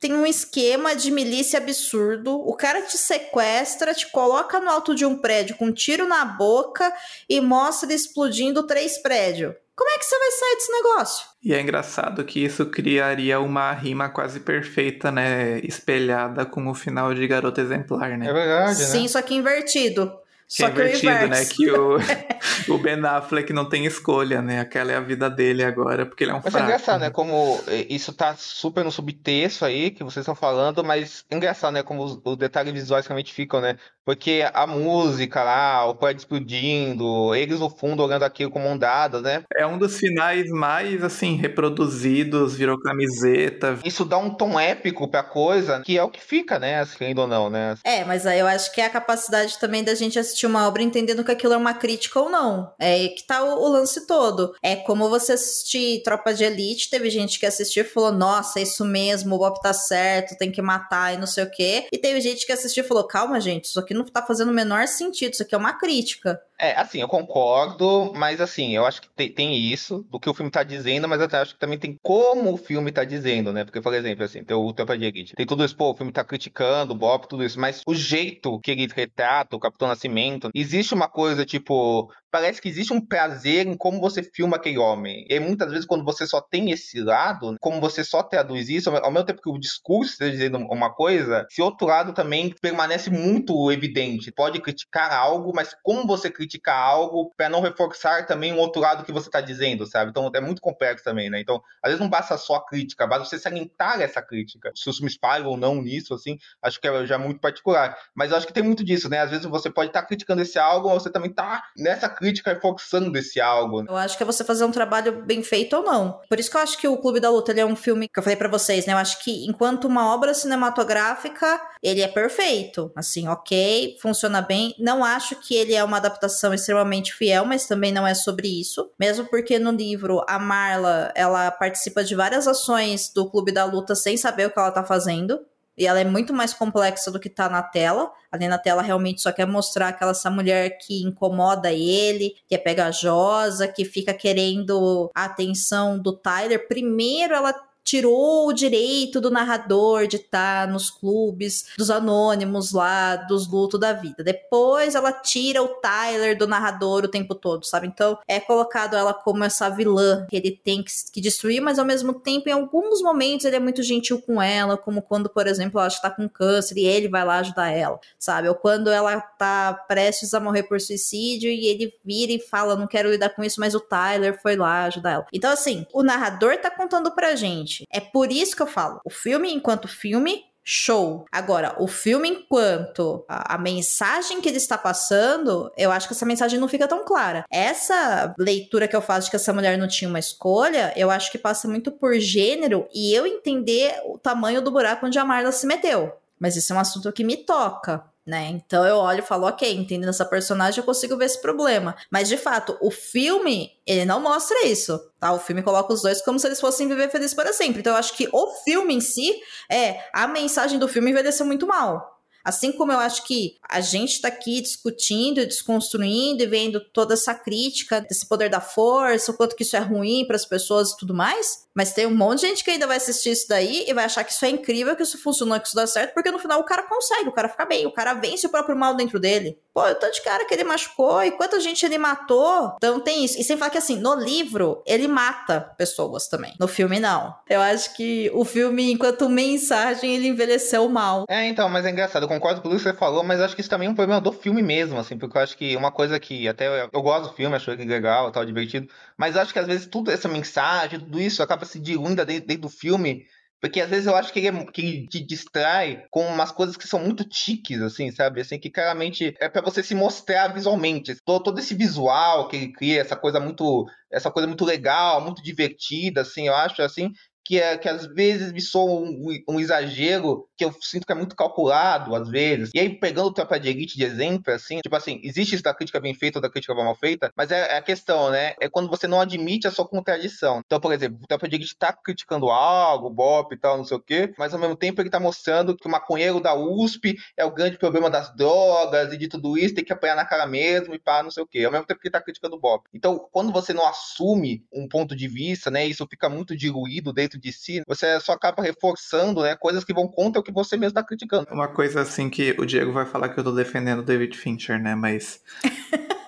tem um esquema de milícia absurdo. O cara te sequestra, te coloca no alto de um prédio com um tiro na boca e mostra explodindo três prédios. Como é que você vai sair desse negócio? E é engraçado que isso criaria uma rima quase perfeita, né? Espelhada com o final de Garota Exemplar, né? É verdade, Sim, né? só que invertido. Que é Só que o invertido, né? inverso. Que o, o Ben Affleck não tem escolha, né? Aquela é a vida dele agora, porque ele é um Mas é fraco. engraçado, né? Como eh, isso tá super no subtexto aí que vocês estão falando, mas é engraçado, né? Como os, os detalhes visuais realmente ficam, né? Porque a música lá, o prédio explodindo, eles no fundo olhando aquilo como ondada, né? É um dos finais mais, assim, reproduzidos, virou camiseta. Isso dá um tom épico pra coisa, que é o que fica, né? Assim, Querendo ou não, né? É, mas aí eu acho que é a capacidade também da gente assistir uma obra entendendo que aquilo é uma crítica ou não. É aí que tá o, o lance todo. É como você assistir Tropa de Elite, teve gente que assistiu e falou, nossa, é isso mesmo, o Bob tá certo, tem que matar e não sei o quê. E teve gente que assistiu e falou, calma, gente, isso aqui não tá fazendo o menor sentido, isso aqui é uma crítica. É, assim, eu concordo, mas assim, eu acho que tem, tem isso do que o filme tá dizendo, mas até acho que também tem como o filme tá dizendo, né? Porque, por exemplo, assim, tem o Tropa de Elite, tem tudo isso, pô, o filme tá criticando o Bob, tudo isso, mas o jeito que ele retrata o Capitão Nascimento, existe uma coisa, tipo, parece que existe um prazer em como você filma aquele homem. E muitas vezes, quando você só tem esse lado, como você só traduz isso, ao mesmo tempo que o discurso está dizendo uma coisa, esse outro lado também permanece muito evidente. Pode criticar algo, mas como você criticar algo para não reforçar também um outro lado que você está dizendo, sabe? Então é muito complexo também, né? Então, às vezes não basta só a crítica, basta você salientar essa crítica. Se os filmes falham ou não nisso, assim, acho que é já muito particular. Mas acho que tem muito disso, né? Às vezes você pode estar criticando esse algo, mas você também tá nessa crítica reforçando esse algo. Eu acho que é você fazer um trabalho bem feito ou não. Por isso que eu acho que o Clube da Luta é um filme que eu falei pra vocês, né? Eu acho que enquanto uma obra cinematográfica, ele é perfeito. Assim, ok, funciona bem. Não acho que ele é uma adaptação extremamente fiel, mas também não é sobre isso. Mesmo porque no livro a Marla, ela participa de várias ações do Clube da Luta sem saber o que ela tá fazendo. E ela é muito mais complexa do que tá na tela. Ali na tela realmente só quer mostrar aquela essa mulher que incomoda ele, que é pegajosa, que fica querendo a atenção do Tyler. Primeiro ela tirou o direito do narrador de estar nos clubes dos anônimos lá, dos lutos da vida. Depois ela tira o Tyler do narrador o tempo todo, sabe? Então é colocado ela como essa vilã que ele tem que, que destruir, mas ao mesmo tempo, em alguns momentos, ele é muito gentil com ela, como quando, por exemplo, ela está com câncer e ele vai lá ajudar ela, sabe? Ou quando ela tá prestes a morrer por suicídio e ele vira e fala: Não quero lidar com isso, mas o Tyler foi lá ajudar ela. Então, assim, o narrador tá contando pra gente. É por isso que eu falo: o filme, enquanto filme, Show. Agora, o filme, enquanto a, a, mensagem que ele está passando, eu acho que essa mensagem não fica tão clara. Essa leitura que eu faço de que essa mulher não tinha uma escolha, eu acho que passa muito por gênero e eu entender o tamanho do buraco onde a Marla se meteu. Mas isso é um assunto que me toca. Né? Então eu olho e falo, ok, entendendo essa personagem, eu consigo ver esse problema. Mas de fato, o filme, ele não mostra isso. Tá? O filme coloca os dois como se eles fossem viver felizes para sempre. Então eu acho que o filme em si, é, a mensagem do filme envelheceu muito mal. Assim como eu acho que a gente está aqui discutindo, desconstruindo e vendo toda essa crítica desse poder da força, o quanto que isso é ruim para as pessoas e tudo mais, mas tem um monte de gente que ainda vai assistir isso daí e vai achar que isso é incrível, que isso funcionou, que isso dá certo, porque no final o cara consegue, o cara fica bem, o cara vence o próprio mal dentro dele. Pô, o tanto de cara que ele machucou e quanta gente ele matou. Então tem isso. E sem falar que assim, no livro, ele mata pessoas também. No filme, não. Eu acho que o filme, enquanto mensagem, ele envelheceu mal. É, então, mas é engraçado. Concordo com o que você falou, mas acho que isso também é um problema do filme mesmo, assim, porque eu acho que uma coisa que até eu, eu gosto do filme, acho legal, tal, divertido, mas acho que às vezes tudo essa mensagem, tudo isso acaba se diluindo dentro, dentro do filme porque às vezes eu acho que ele, é, que ele te distrai com umas coisas que são muito tiques, assim, sabe? Assim, que claramente é para você se mostrar visualmente. Todo, todo esse visual que ele cria, essa coisa muito. Essa coisa muito legal, muito divertida, assim, eu acho, assim, que, é, que às vezes me soa um, um, exagero, que eu sinto que é muito calculado, às vezes. E aí, pegando o Tropa de Elite de exemplo, assim, tipo assim, existe isso da crítica bem feita ou da crítica mal feita, mas é, é, a questão, né? É quando você não admite a sua contradição. Então, por exemplo, o Tropa de Elite tá criticando algo, Bop e tal, não sei o quê, mas ao mesmo tempo ele tá mostrando que o maconheiro da USP é o grande problema das drogas e de tudo isso, tem que apanhar na cara mesmo e pá, não sei o quê. Ao mesmo tempo que ele tá criticando o Bop. Então, quando você não assume um ponto de vista, né, isso fica muito diluído dentro de si, você só acaba reforçando, né, coisas que vão contra o que você mesmo está criticando. Uma coisa assim que o Diego vai falar que eu tô defendendo o David Fincher, né, mas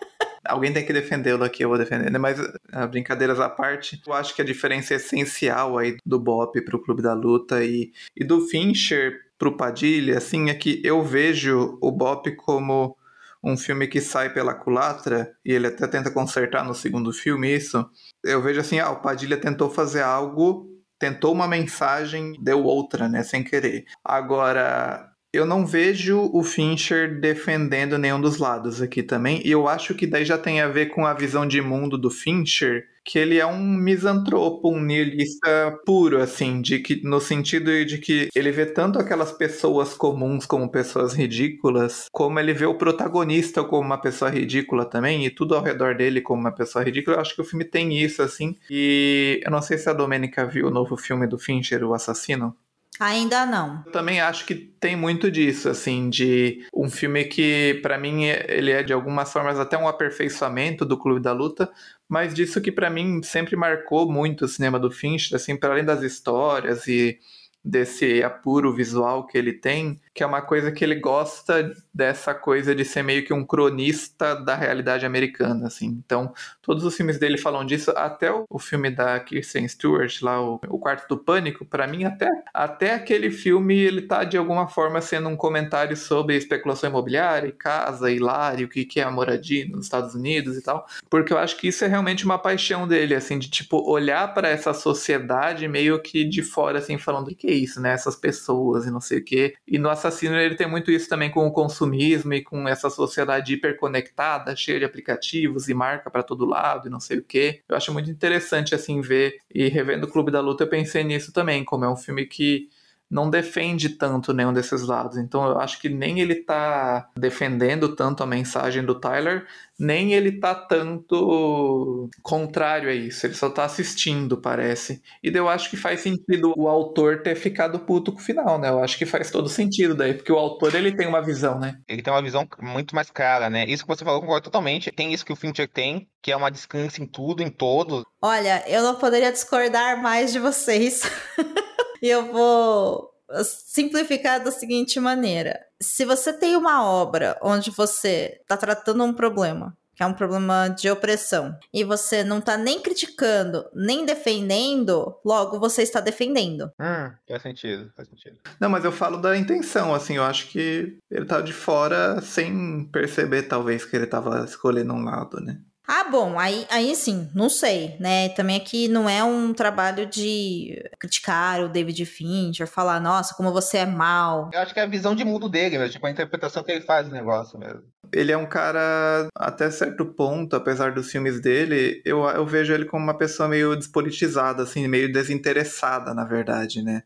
alguém tem que defendê-lo aqui, eu vou defender, né? Mas uh, brincadeiras à parte, eu acho que a diferença essencial aí do Bop pro Clube da Luta e, e do Fincher pro Padilha, assim, é que eu vejo o Bop como um filme que sai pela culatra, e ele até tenta consertar no segundo filme isso, eu vejo assim, ah, o Padilha tentou fazer algo tentou uma mensagem, deu outra, né, sem querer. Agora, eu não vejo o Fincher defendendo nenhum dos lados aqui também, e eu acho que daí já tem a ver com a visão de mundo do Fincher, que ele é um misantropo, um nihilista puro, assim, de que no sentido de que ele vê tanto aquelas pessoas comuns como pessoas ridículas, como ele vê o protagonista como uma pessoa ridícula também, e tudo ao redor dele como uma pessoa ridícula. Eu acho que o filme tem isso, assim. E eu não sei se a Domênica viu o novo filme do Fincher, O Assassino. Ainda não. Eu também acho que tem muito disso, assim, de um filme que, para mim, ele é de algumas formas até um aperfeiçoamento do Clube da Luta, mas disso que para mim sempre marcou muito o cinema do Fincher, assim, para além das histórias e desse apuro visual que ele tem, que é uma coisa que ele gosta dessa coisa de ser meio que um cronista da realidade americana, assim. Então, todos os filmes dele falam disso, até o, filme da Kirsten Stewart, lá, o, o Quarto do Pânico, para mim, até, até aquele filme, ele tá de alguma forma sendo um comentário sobre especulação imobiliária, e casa, e lar, e o que, que é a moradia nos Estados Unidos e tal, porque eu acho que isso é realmente uma paixão dele, assim, de, tipo, olhar para essa sociedade meio que de fora, assim, falando o que é isso, né, essas pessoas e não sei o quê, e no Assassino ele tem muito isso também com o consumismo e com essa sociedade hiperconectada, cheia de aplicativos e marca para todo lado e não sei o que. Eu acho muito interessante assim ver e revendo o Clube da Luta eu pensei nisso também, como é um filme que não defende tanto nenhum desses lados. Então eu acho que nem ele tá defendendo tanto a mensagem do Tyler, nem ele tá tanto contrário a isso. Ele só tá assistindo, parece. E eu acho que faz sentido o autor ter ficado puto com o final, né? Eu acho que faz todo sentido daí, porque o autor ele tem uma visão, né? Ele tem uma visão muito mais clara, né? Isso que você falou concordo totalmente. Tem isso que o Fincher tem, que é uma descanso em tudo, em todos. Olha, eu não poderia discordar mais de vocês. E eu vou simplificar da seguinte maneira: se você tem uma obra onde você está tratando um problema, que é um problema de opressão, e você não está nem criticando, nem defendendo, logo você está defendendo. Hum, faz sentido, faz sentido. Não, mas eu falo da intenção, assim, eu acho que ele tá de fora sem perceber, talvez, que ele estava escolhendo um lado, né? Ah, bom, aí, aí sim, não sei, né? Também aqui não é um trabalho de criticar o David Fincher, falar, nossa, como você é mal. Eu acho que é a visão de mundo dele, mesmo, tipo, a interpretação que ele faz do negócio mesmo. Ele é um cara, até certo ponto, apesar dos filmes dele, eu, eu vejo ele como uma pessoa meio despolitizada, assim, meio desinteressada, na verdade, né?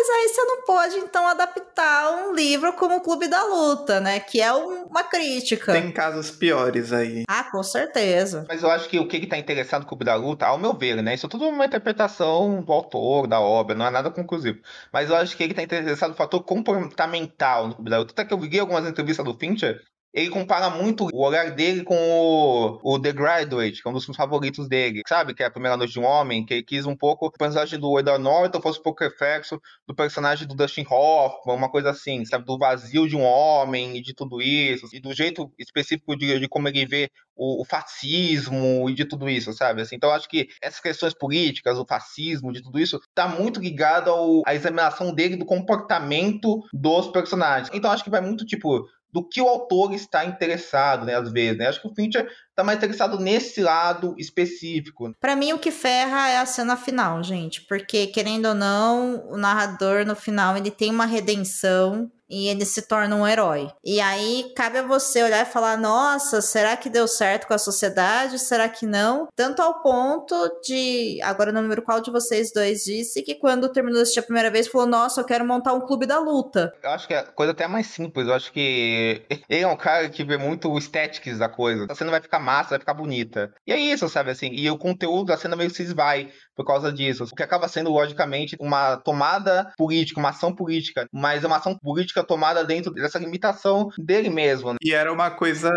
Mas aí você não pode, então, adaptar um livro como o Clube da Luta, né? Que é um, uma crítica. Tem casos piores aí. Ah, com certeza. Mas eu acho que o que está interessado no Clube da Luta, ao meu ver, né? Isso é tudo uma interpretação do autor, da obra, não é nada conclusivo. Mas eu acho que ele está interessado no fator comportamental no Clube da Luta. Até que eu vi algumas entrevistas do Fincher, ele compara muito o olhar dele com o, o The Graduate, que é um dos filmes favoritos dele, sabe? Que é a primeira noite de um homem, que ele quis um pouco o personagem do Edward Norton fosse um pouco reflexo do personagem do Dustin Hoffman, uma coisa assim, sabe? Do vazio de um homem e de tudo isso, e do jeito específico de, de como ele vê o, o, fascismo e de tudo isso, sabe? Assim, então, acho que essas questões políticas, o fascismo, de tudo isso, tá muito ligado ao, à examinação dele do comportamento dos personagens. Então, acho que vai muito, tipo, do que o autor está interessado, né, às vezes, né? Acho que o Fincher está mais interessado nesse lado específico. Para mim o que ferra é a cena final, gente, porque querendo ou não, o narrador no final ele tem uma redenção e ele se torna um herói. E aí cabe a você olhar e falar: nossa, será que deu certo com a sociedade? Será que não? Tanto ao ponto de. Agora não lembro qual de vocês dois disse que quando terminou de assistir a primeira vez falou: nossa, eu quero montar um clube da luta. Eu acho que a coisa até é mais simples. Eu acho que ele é um cara que vê muito estéticos da coisa. A cena vai ficar massa, vai ficar bonita. E é isso, sabe assim? E o conteúdo da cena meio se esvai por causa disso. O que acaba sendo, logicamente, uma tomada política, uma ação política, mas é uma ação política tomada dentro dessa limitação dele mesmo. E era uma coisa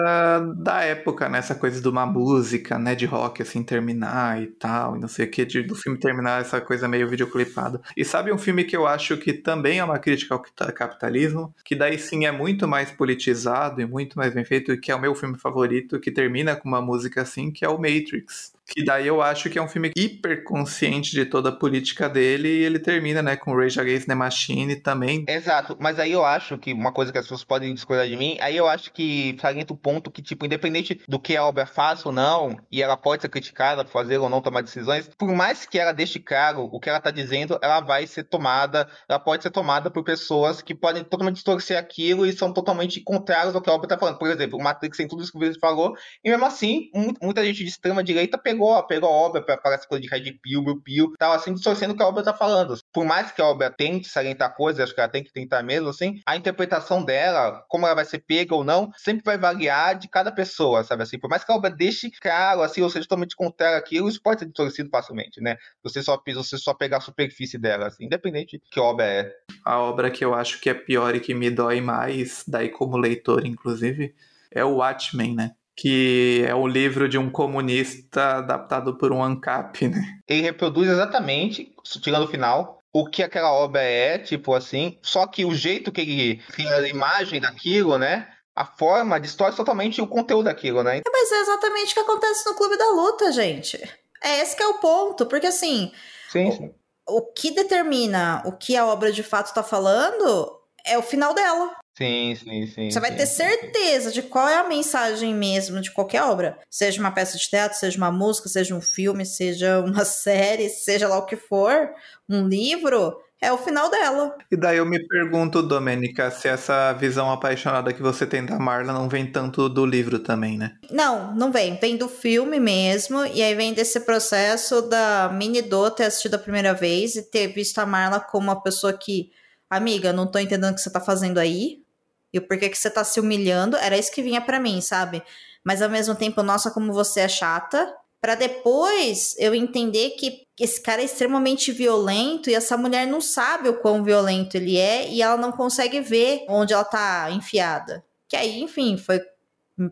da época, né? Essa coisa de uma música, né? De rock, assim, terminar e tal, e não sei o que, do filme terminar essa coisa meio videoclipada. E sabe um filme que eu acho que também é uma crítica ao capitalismo, que daí sim é muito mais politizado e muito mais bem feito, que é o meu filme favorito, que termina com uma música assim, que é o Matrix. Que daí eu acho que é um filme hiper consciente de toda a política dele e ele termina, né, com Rage Against the Machine também. Exato, mas aí eu acho que uma coisa que as pessoas podem discordar de mim, aí eu acho que salienta o ponto que, tipo, independente do que a obra faça ou não, e ela pode ser criticada por fazer ou não tomar decisões, por mais que ela deixe claro o que ela tá dizendo, ela vai ser tomada, ela pode ser tomada por pessoas que podem totalmente distorcer aquilo e são totalmente contrários ao que a obra tá falando. Por exemplo, o Matrix tem tudo isso que você falou, e mesmo assim, muita gente de extrema direita pegou a obra para essa coisa de Red Pill, Blue Pill, tal, assim, distorcendo o que a obra tá falando. Por mais que a obra tente salientar coisas, acho que ela tem que tentar mesmo, assim, a interpretação dela, como ela vai ser pega ou não, sempre vai variar de cada pessoa, sabe assim? Por mais que a obra deixe claro, assim, ou seja, totalmente contrário aquilo, isso pode ser distorcido facilmente, né? Você só, você só pegar a superfície dela, assim, independente de que obra é. A obra que eu acho que é pior e que me dói mais, daí como leitor, inclusive, é o Watchmen, né? Que é o livro de um comunista adaptado por um ANCAP, né? Ele reproduz exatamente, tirando o final, o que aquela obra é, tipo assim, só que o jeito que ele cria a imagem daquilo, né? A forma distorce totalmente o conteúdo daquilo, né? É, mas é exatamente o que acontece no Clube da Luta, gente. É esse que é o ponto, porque assim, sim, sim. O, o que determina o que a obra de fato está falando é o final dela. Sim, sim, sim. Você vai sim, ter certeza de qual é a mensagem mesmo de qualquer obra. Seja uma peça de teatro, seja uma música, seja um filme, seja uma série, seja lá o que for, um livro, é o final dela. E daí eu me pergunto, Domênica, se essa visão apaixonada que você tem da Marla não vem tanto do livro também, né? Não, não vem. Vem do filme mesmo, e aí vem desse processo da Mini Do ter assistido a primeira vez e ter visto a Marla como uma pessoa que, amiga, não tô entendendo o que você tá fazendo aí e o porquê que você tá se humilhando, era isso que vinha para mim, sabe? Mas ao mesmo tempo, nossa, como você é chata, para depois eu entender que esse cara é extremamente violento e essa mulher não sabe o quão violento ele é e ela não consegue ver onde ela tá enfiada. Que aí, enfim, foi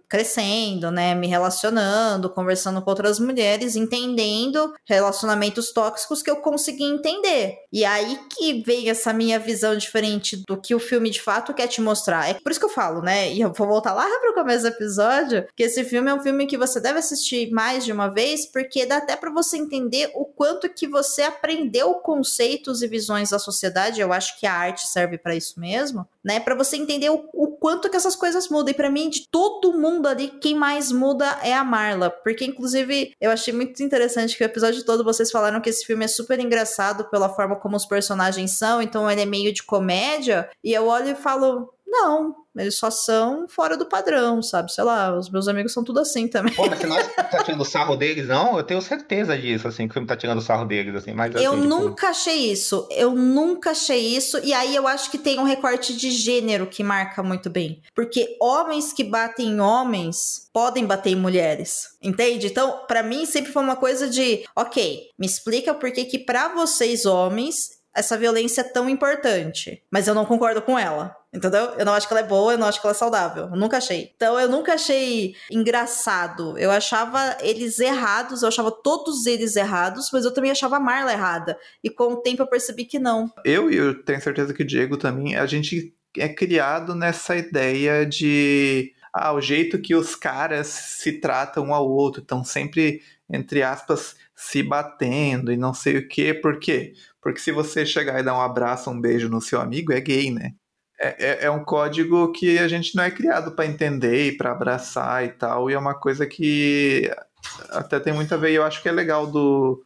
crescendo, né, me relacionando, conversando com outras mulheres, entendendo relacionamentos tóxicos que eu consegui entender. E aí que vem essa minha visão diferente do que o filme de fato quer te mostrar. É por isso que eu falo, né, e eu vou voltar lá pro começo do episódio, que esse filme é um filme que você deve assistir mais de uma vez, porque dá até para você entender o quanto que você aprendeu conceitos e visões da sociedade. Eu acho que a arte serve para isso mesmo, né, para você entender o, o quanto que essas coisas mudam. E para mim, de todo mundo ali, quem mais muda é a Marla. Porque, inclusive, eu achei muito interessante que o episódio todo vocês falaram que esse filme é super engraçado pela forma como os personagens são, então ele é meio de comédia. E eu olho e falo, não, eles só são fora do padrão, sabe? Sei lá, os meus amigos são tudo assim também. Pô, mas você não tá tirando sarro deles, não? Eu tenho certeza disso, assim, que o filme tá tirando sarro deles, assim, mas assim, Eu tipo... nunca achei isso. Eu nunca achei isso. E aí eu acho que tem um recorte de gênero que marca muito bem. Porque homens que batem em homens podem bater em mulheres. Entende? Então, para mim, sempre foi uma coisa de, ok, me explica por que que pra vocês homens essa violência é tão importante. Mas eu não concordo com ela. Entendeu? Eu não acho que ela é boa, eu não acho que ela é saudável. Eu nunca achei. Então eu nunca achei engraçado. Eu achava eles errados, eu achava todos eles errados, mas eu também achava a Marla errada. E com o tempo eu percebi que não. Eu e eu tenho certeza que o Diego também, a gente é criado nessa ideia de ah, o jeito que os caras se tratam um ao outro, estão sempre, entre aspas, se batendo e não sei o quê. Por quê? Porque se você chegar e dar um abraço, um beijo no seu amigo, é gay, né? É, é, é um código que a gente não é criado para entender e para abraçar e tal, e é uma coisa que até tem muito a ver, e eu acho que é legal do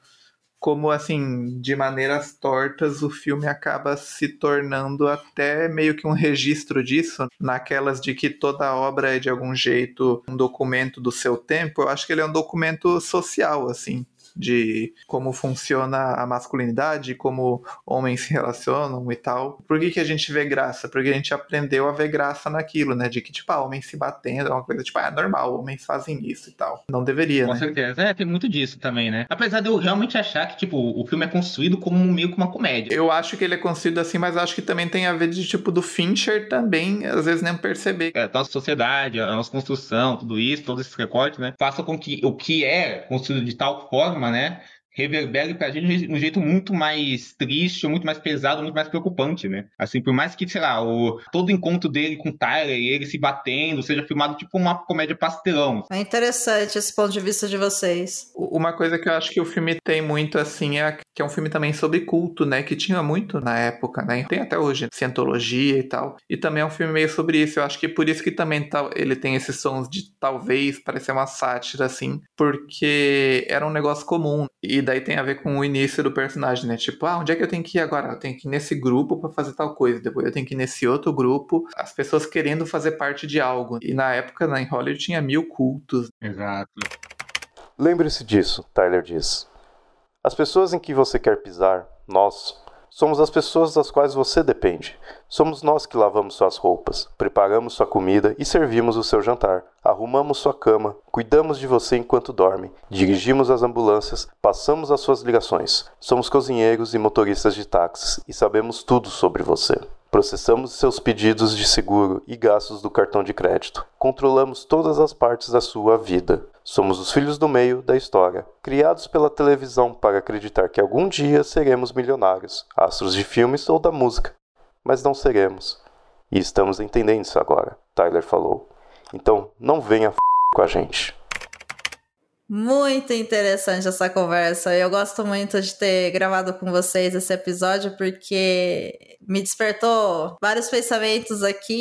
como assim, de maneiras tortas, o filme acaba se tornando até meio que um registro disso, naquelas de que toda obra é de algum jeito um documento do seu tempo. Eu acho que ele é um documento social, assim de como funciona a masculinidade, como homens se relacionam e tal. Por que, que a gente vê graça? Porque a gente aprendeu a ver graça naquilo, né? De que, tipo, ah, homens se batendo é uma coisa, tipo, ah, é normal, homens fazem isso e tal. Não deveria, Com né? certeza. É, tem muito disso também, né? Apesar de eu realmente achar que, tipo, o filme é construído como meio que uma comédia. Eu acho que ele é construído assim, mas acho que também tem a ver de, tipo, do Fincher também, às vezes nem perceber. É, a nossa sociedade, a nossa construção, tudo isso, todos esses recortes, né? Faça com que o que é construído de tal forma, né? Reverbere pra gente de um jeito muito mais triste, muito mais pesado, muito mais preocupante, né? Assim, por mais que, sei lá, o, todo o encontro dele com o Tyler e ele se batendo seja filmado tipo uma comédia pastelão. É interessante esse ponto de vista de vocês. Uma coisa que eu acho que o filme tem muito, assim, é que é um filme também sobre culto, né? Que tinha muito na época, né? Tem até hoje, cientologia e tal. E também é um filme meio sobre isso. Eu acho que por isso que também tá, ele tem esses sons de talvez parecer uma sátira, assim, porque era um negócio comum. E daí tem a ver com o início do personagem, né? Tipo, ah, onde é que eu tenho que ir agora? Eu tenho que ir nesse grupo para fazer tal coisa. Depois eu tenho que ir nesse outro grupo. As pessoas querendo fazer parte de algo. E na época, né, em Hollywood, tinha mil cultos. Exato. Lembre-se disso, Tyler diz. As pessoas em que você quer pisar, nós, somos as pessoas das quais você depende. Somos nós que lavamos suas roupas, preparamos sua comida e servimos o seu jantar. Arrumamos sua cama, cuidamos de você enquanto dorme, dirigimos as ambulâncias, passamos as suas ligações. Somos cozinheiros e motoristas de táxis e sabemos tudo sobre você. Processamos seus pedidos de seguro e gastos do cartão de crédito. Controlamos todas as partes da sua vida. Somos os filhos do meio da história, criados pela televisão para acreditar que algum dia seremos milionários, astros de filmes ou da música. Mas não seremos. E estamos entendendo isso agora, Tyler falou. Então não venha f com a gente. Muito interessante essa conversa. Eu gosto muito de ter gravado com vocês esse episódio porque me despertou vários pensamentos aqui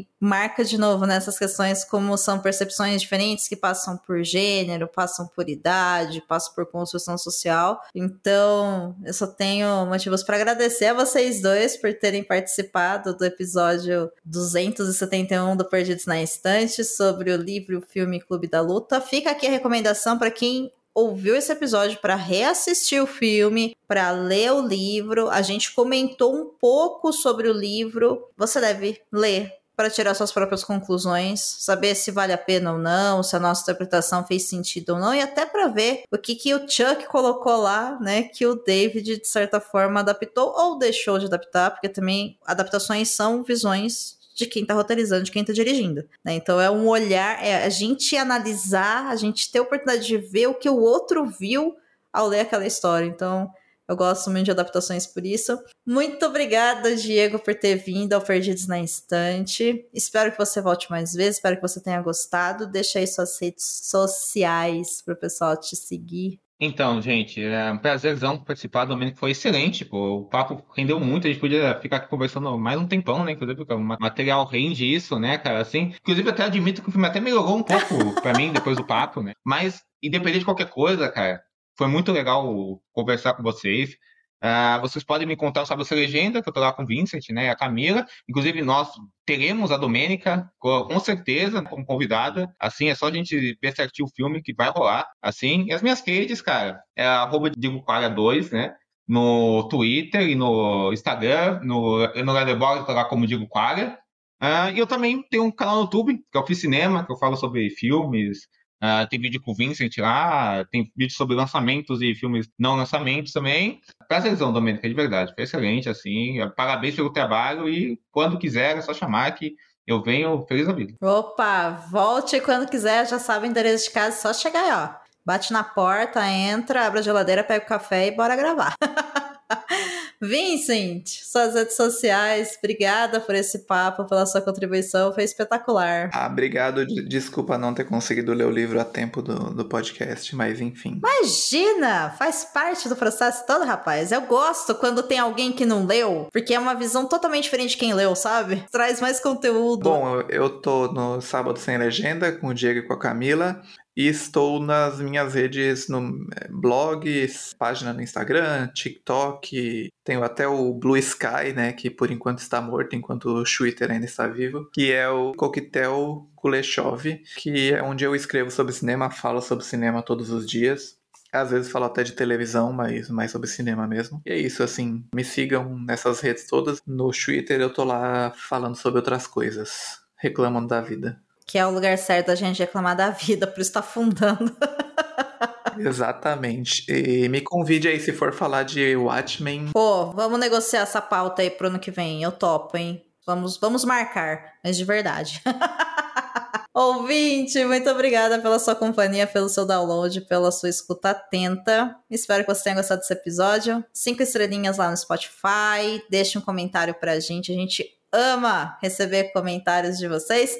e marca de novo nessas questões como são percepções diferentes que passam por gênero, passam por idade, passam por construção social. Então, eu só tenho motivos para agradecer a vocês dois por terem participado do episódio 271 do Perdidos na Estante sobre o livro o filme Clube da Luta. Fica aqui a recomendação para quem ouviu esse episódio para reassistir o filme, para ler o livro. A gente comentou um pouco sobre o livro. Você deve ler para tirar suas próprias conclusões, saber se vale a pena ou não, se a nossa interpretação fez sentido ou não, e até para ver o que, que o Chuck colocou lá, né, que o David, de certa forma, adaptou ou deixou de adaptar, porque também adaptações são visões de quem tá roteirizando, de quem tá dirigindo. Né? Então é um olhar, é a gente analisar, a gente ter a oportunidade de ver o que o outro viu ao ler aquela história. Então eu gosto muito de adaptações por isso. Muito obrigada, Diego, por ter vindo ao Perdidos na Instante. Espero que você volte mais vezes, espero que você tenha gostado. Deixa aí suas redes sociais para o pessoal te seguir. Então, gente, é um prazerzão participar do Domênico, foi excelente, pô. O papo rendeu muito, a gente podia ficar aqui conversando mais um tempão, né? Inclusive, porque o material rende isso, né, cara? Assim, inclusive, até admito que o filme até melhorou um pouco pra mim depois do papo, né? Mas, independente de qualquer coisa, cara, foi muito legal conversar com vocês. Uh, vocês podem me contar sobre essa legenda, que eu tô lá com o Vincent, né, a Camila. Inclusive, nós teremos a Domênica, com certeza, como convidada. Assim, é só a gente ver certinho o filme que vai rolar. Assim, e as minhas redes, cara, é arroba 2 né? No Twitter e no Instagram, no, no Letterboxd, tô lá como Digo Quara. Uh, e eu também tenho um canal no YouTube, que é o Fiz Cinema, que eu falo sobre filmes, Uh, tem vídeo com o Vincent lá, tem vídeo sobre lançamentos e filmes não lançamentos também. Prazerzão, Domênica, de verdade. Foi excelente, assim. Parabéns pelo trabalho e quando quiser é só chamar que eu venho feliz da vida. Opa, volte quando quiser, já sabe o endereço de casa, só chegar aí, ó. Bate na porta, entra, abre a geladeira, pega o café e bora gravar. Vincent, suas redes sociais, obrigada por esse papo, pela sua contribuição, foi espetacular. Ah, obrigado. Desculpa não ter conseguido ler o livro a tempo do, do podcast, mas enfim. Imagina! Faz parte do processo todo, rapaz. Eu gosto quando tem alguém que não leu, porque é uma visão totalmente diferente de quem leu, sabe? Traz mais conteúdo. Bom, eu tô no Sábado Sem Legenda com o Diego e com a Camila. E estou nas minhas redes, no é, blogs, página no Instagram, TikTok, tenho até o Blue Sky, né, que por enquanto está morto, enquanto o Twitter ainda está vivo, que é o Coquetel Kuleshov, que é onde eu escrevo sobre cinema, falo sobre cinema todos os dias. Às vezes falo até de televisão, mas mais sobre cinema mesmo. E é isso, assim, me sigam nessas redes todas. No Twitter eu tô lá falando sobre outras coisas, reclamando da vida. Que é o lugar certo da gente reclamar da vida, por isso tá afundando. Exatamente. E me convide aí se for falar de Watchmen. Pô, vamos negociar essa pauta aí pro ano que vem. Eu topo, hein? Vamos, vamos marcar, mas de verdade. Ouvinte, muito obrigada pela sua companhia, pelo seu download, pela sua escuta atenta. Espero que você tenha gostado desse episódio. Cinco estrelinhas lá no Spotify. Deixe um comentário pra gente. A gente ama receber comentários de vocês.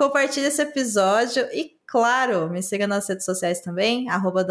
Compartilhe esse episódio e Claro, me siga nas redes sociais também, arroba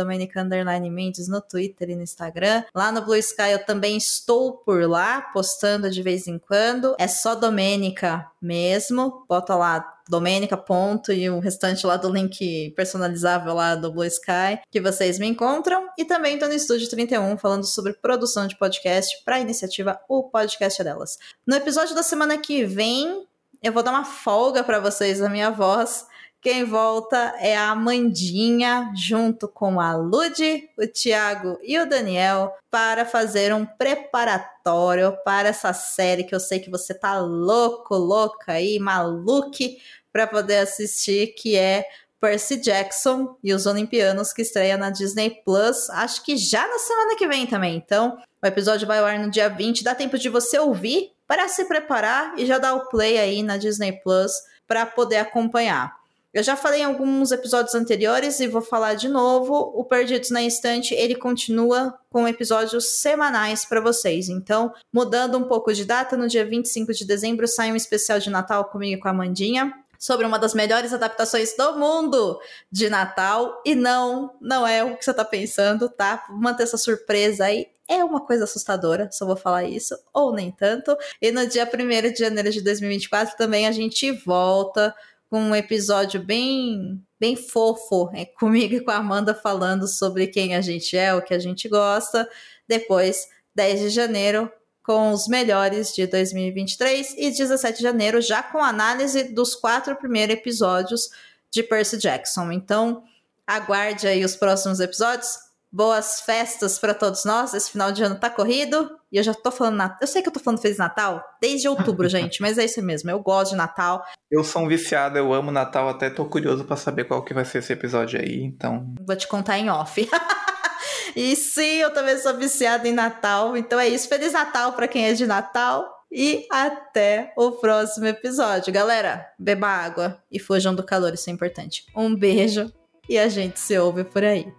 Mendes no Twitter e no Instagram. Lá no Blue Sky eu também estou por lá, postando de vez em quando. É só Domênica mesmo. Bota lá Domênica, ponto, e o restante lá do link personalizável lá do Blue Sky, que vocês me encontram. E também estou no Estúdio 31 falando sobre produção de podcast para a iniciativa O Podcast Delas. No episódio da semana que vem, eu vou dar uma folga para vocês da minha voz quem volta é a Amandinha, junto com a Lud, o Thiago e o Daniel, para fazer um preparatório para essa série que eu sei que você tá louco, louca aí, maluque, para poder assistir, que é Percy Jackson e os Olimpianos, que estreia na Disney Plus, acho que já na semana que vem também. Então, o episódio vai ao ar no dia 20, dá tempo de você ouvir para se preparar e já dar o play aí na Disney Plus para poder acompanhar. Eu já falei em alguns episódios anteriores e vou falar de novo. O Perdidos na Instante, ele continua com episódios semanais para vocês. Então, mudando um pouco de data, no dia 25 de dezembro sai um especial de Natal comigo e com a Mandinha sobre uma das melhores adaptações do mundo de Natal. E não, não é o que você tá pensando, tá? Vou manter essa surpresa aí. É uma coisa assustadora, só vou falar isso, ou nem tanto. E no dia 1 de janeiro de 2024 também a gente volta com um episódio bem bem fofo é, comigo e com a Amanda falando sobre quem a gente é, o que a gente gosta. Depois, 10 de janeiro, com os melhores de 2023 e 17 de janeiro, já com análise dos quatro primeiros episódios de Percy Jackson. Então, aguarde aí os próximos episódios boas festas para todos nós. Esse final de ano tá corrido. E eu já tô falando Natal. Eu sei que eu tô falando Feliz Natal desde outubro, gente, mas é isso mesmo. Eu gosto de Natal. Eu sou um viciado, eu amo Natal, até tô curioso para saber qual que vai ser esse episódio aí, então. Vou te contar em off. e sim, eu também sou viciada em Natal. Então é isso. Feliz Natal para quem é de Natal. E até o próximo episódio. Galera, beba água e fujam do calor, isso é importante. Um beijo e a gente se ouve por aí.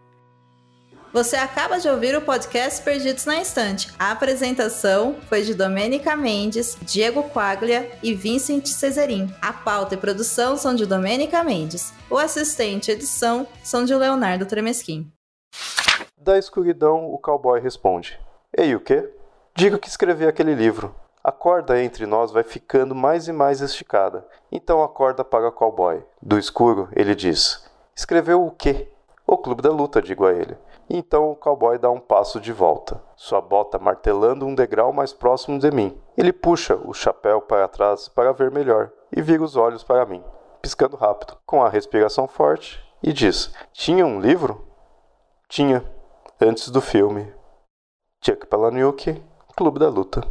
Você acaba de ouvir o podcast Perdidos na Estante. A apresentação foi de Domênica Mendes, Diego Quaglia e Vincent Cesarin. A pauta e produção são de Domênica Mendes. O assistente e edição são de Leonardo Tremesquim. Da escuridão, o cowboy responde: Ei, o quê? Digo que escrevi aquele livro. A corda entre nós vai ficando mais e mais esticada. Então a corda para o cowboy. Do escuro, ele diz: Escreveu o quê? O Clube da Luta, digo a ele. Então o cowboy dá um passo de volta, sua bota martelando um degrau mais próximo de mim. Ele puxa o chapéu para trás para ver melhor e vira os olhos para mim, piscando rápido, com a respiração forte, e diz: Tinha um livro? Tinha, antes do filme. Chuck Palahniuk, Clube da Luta.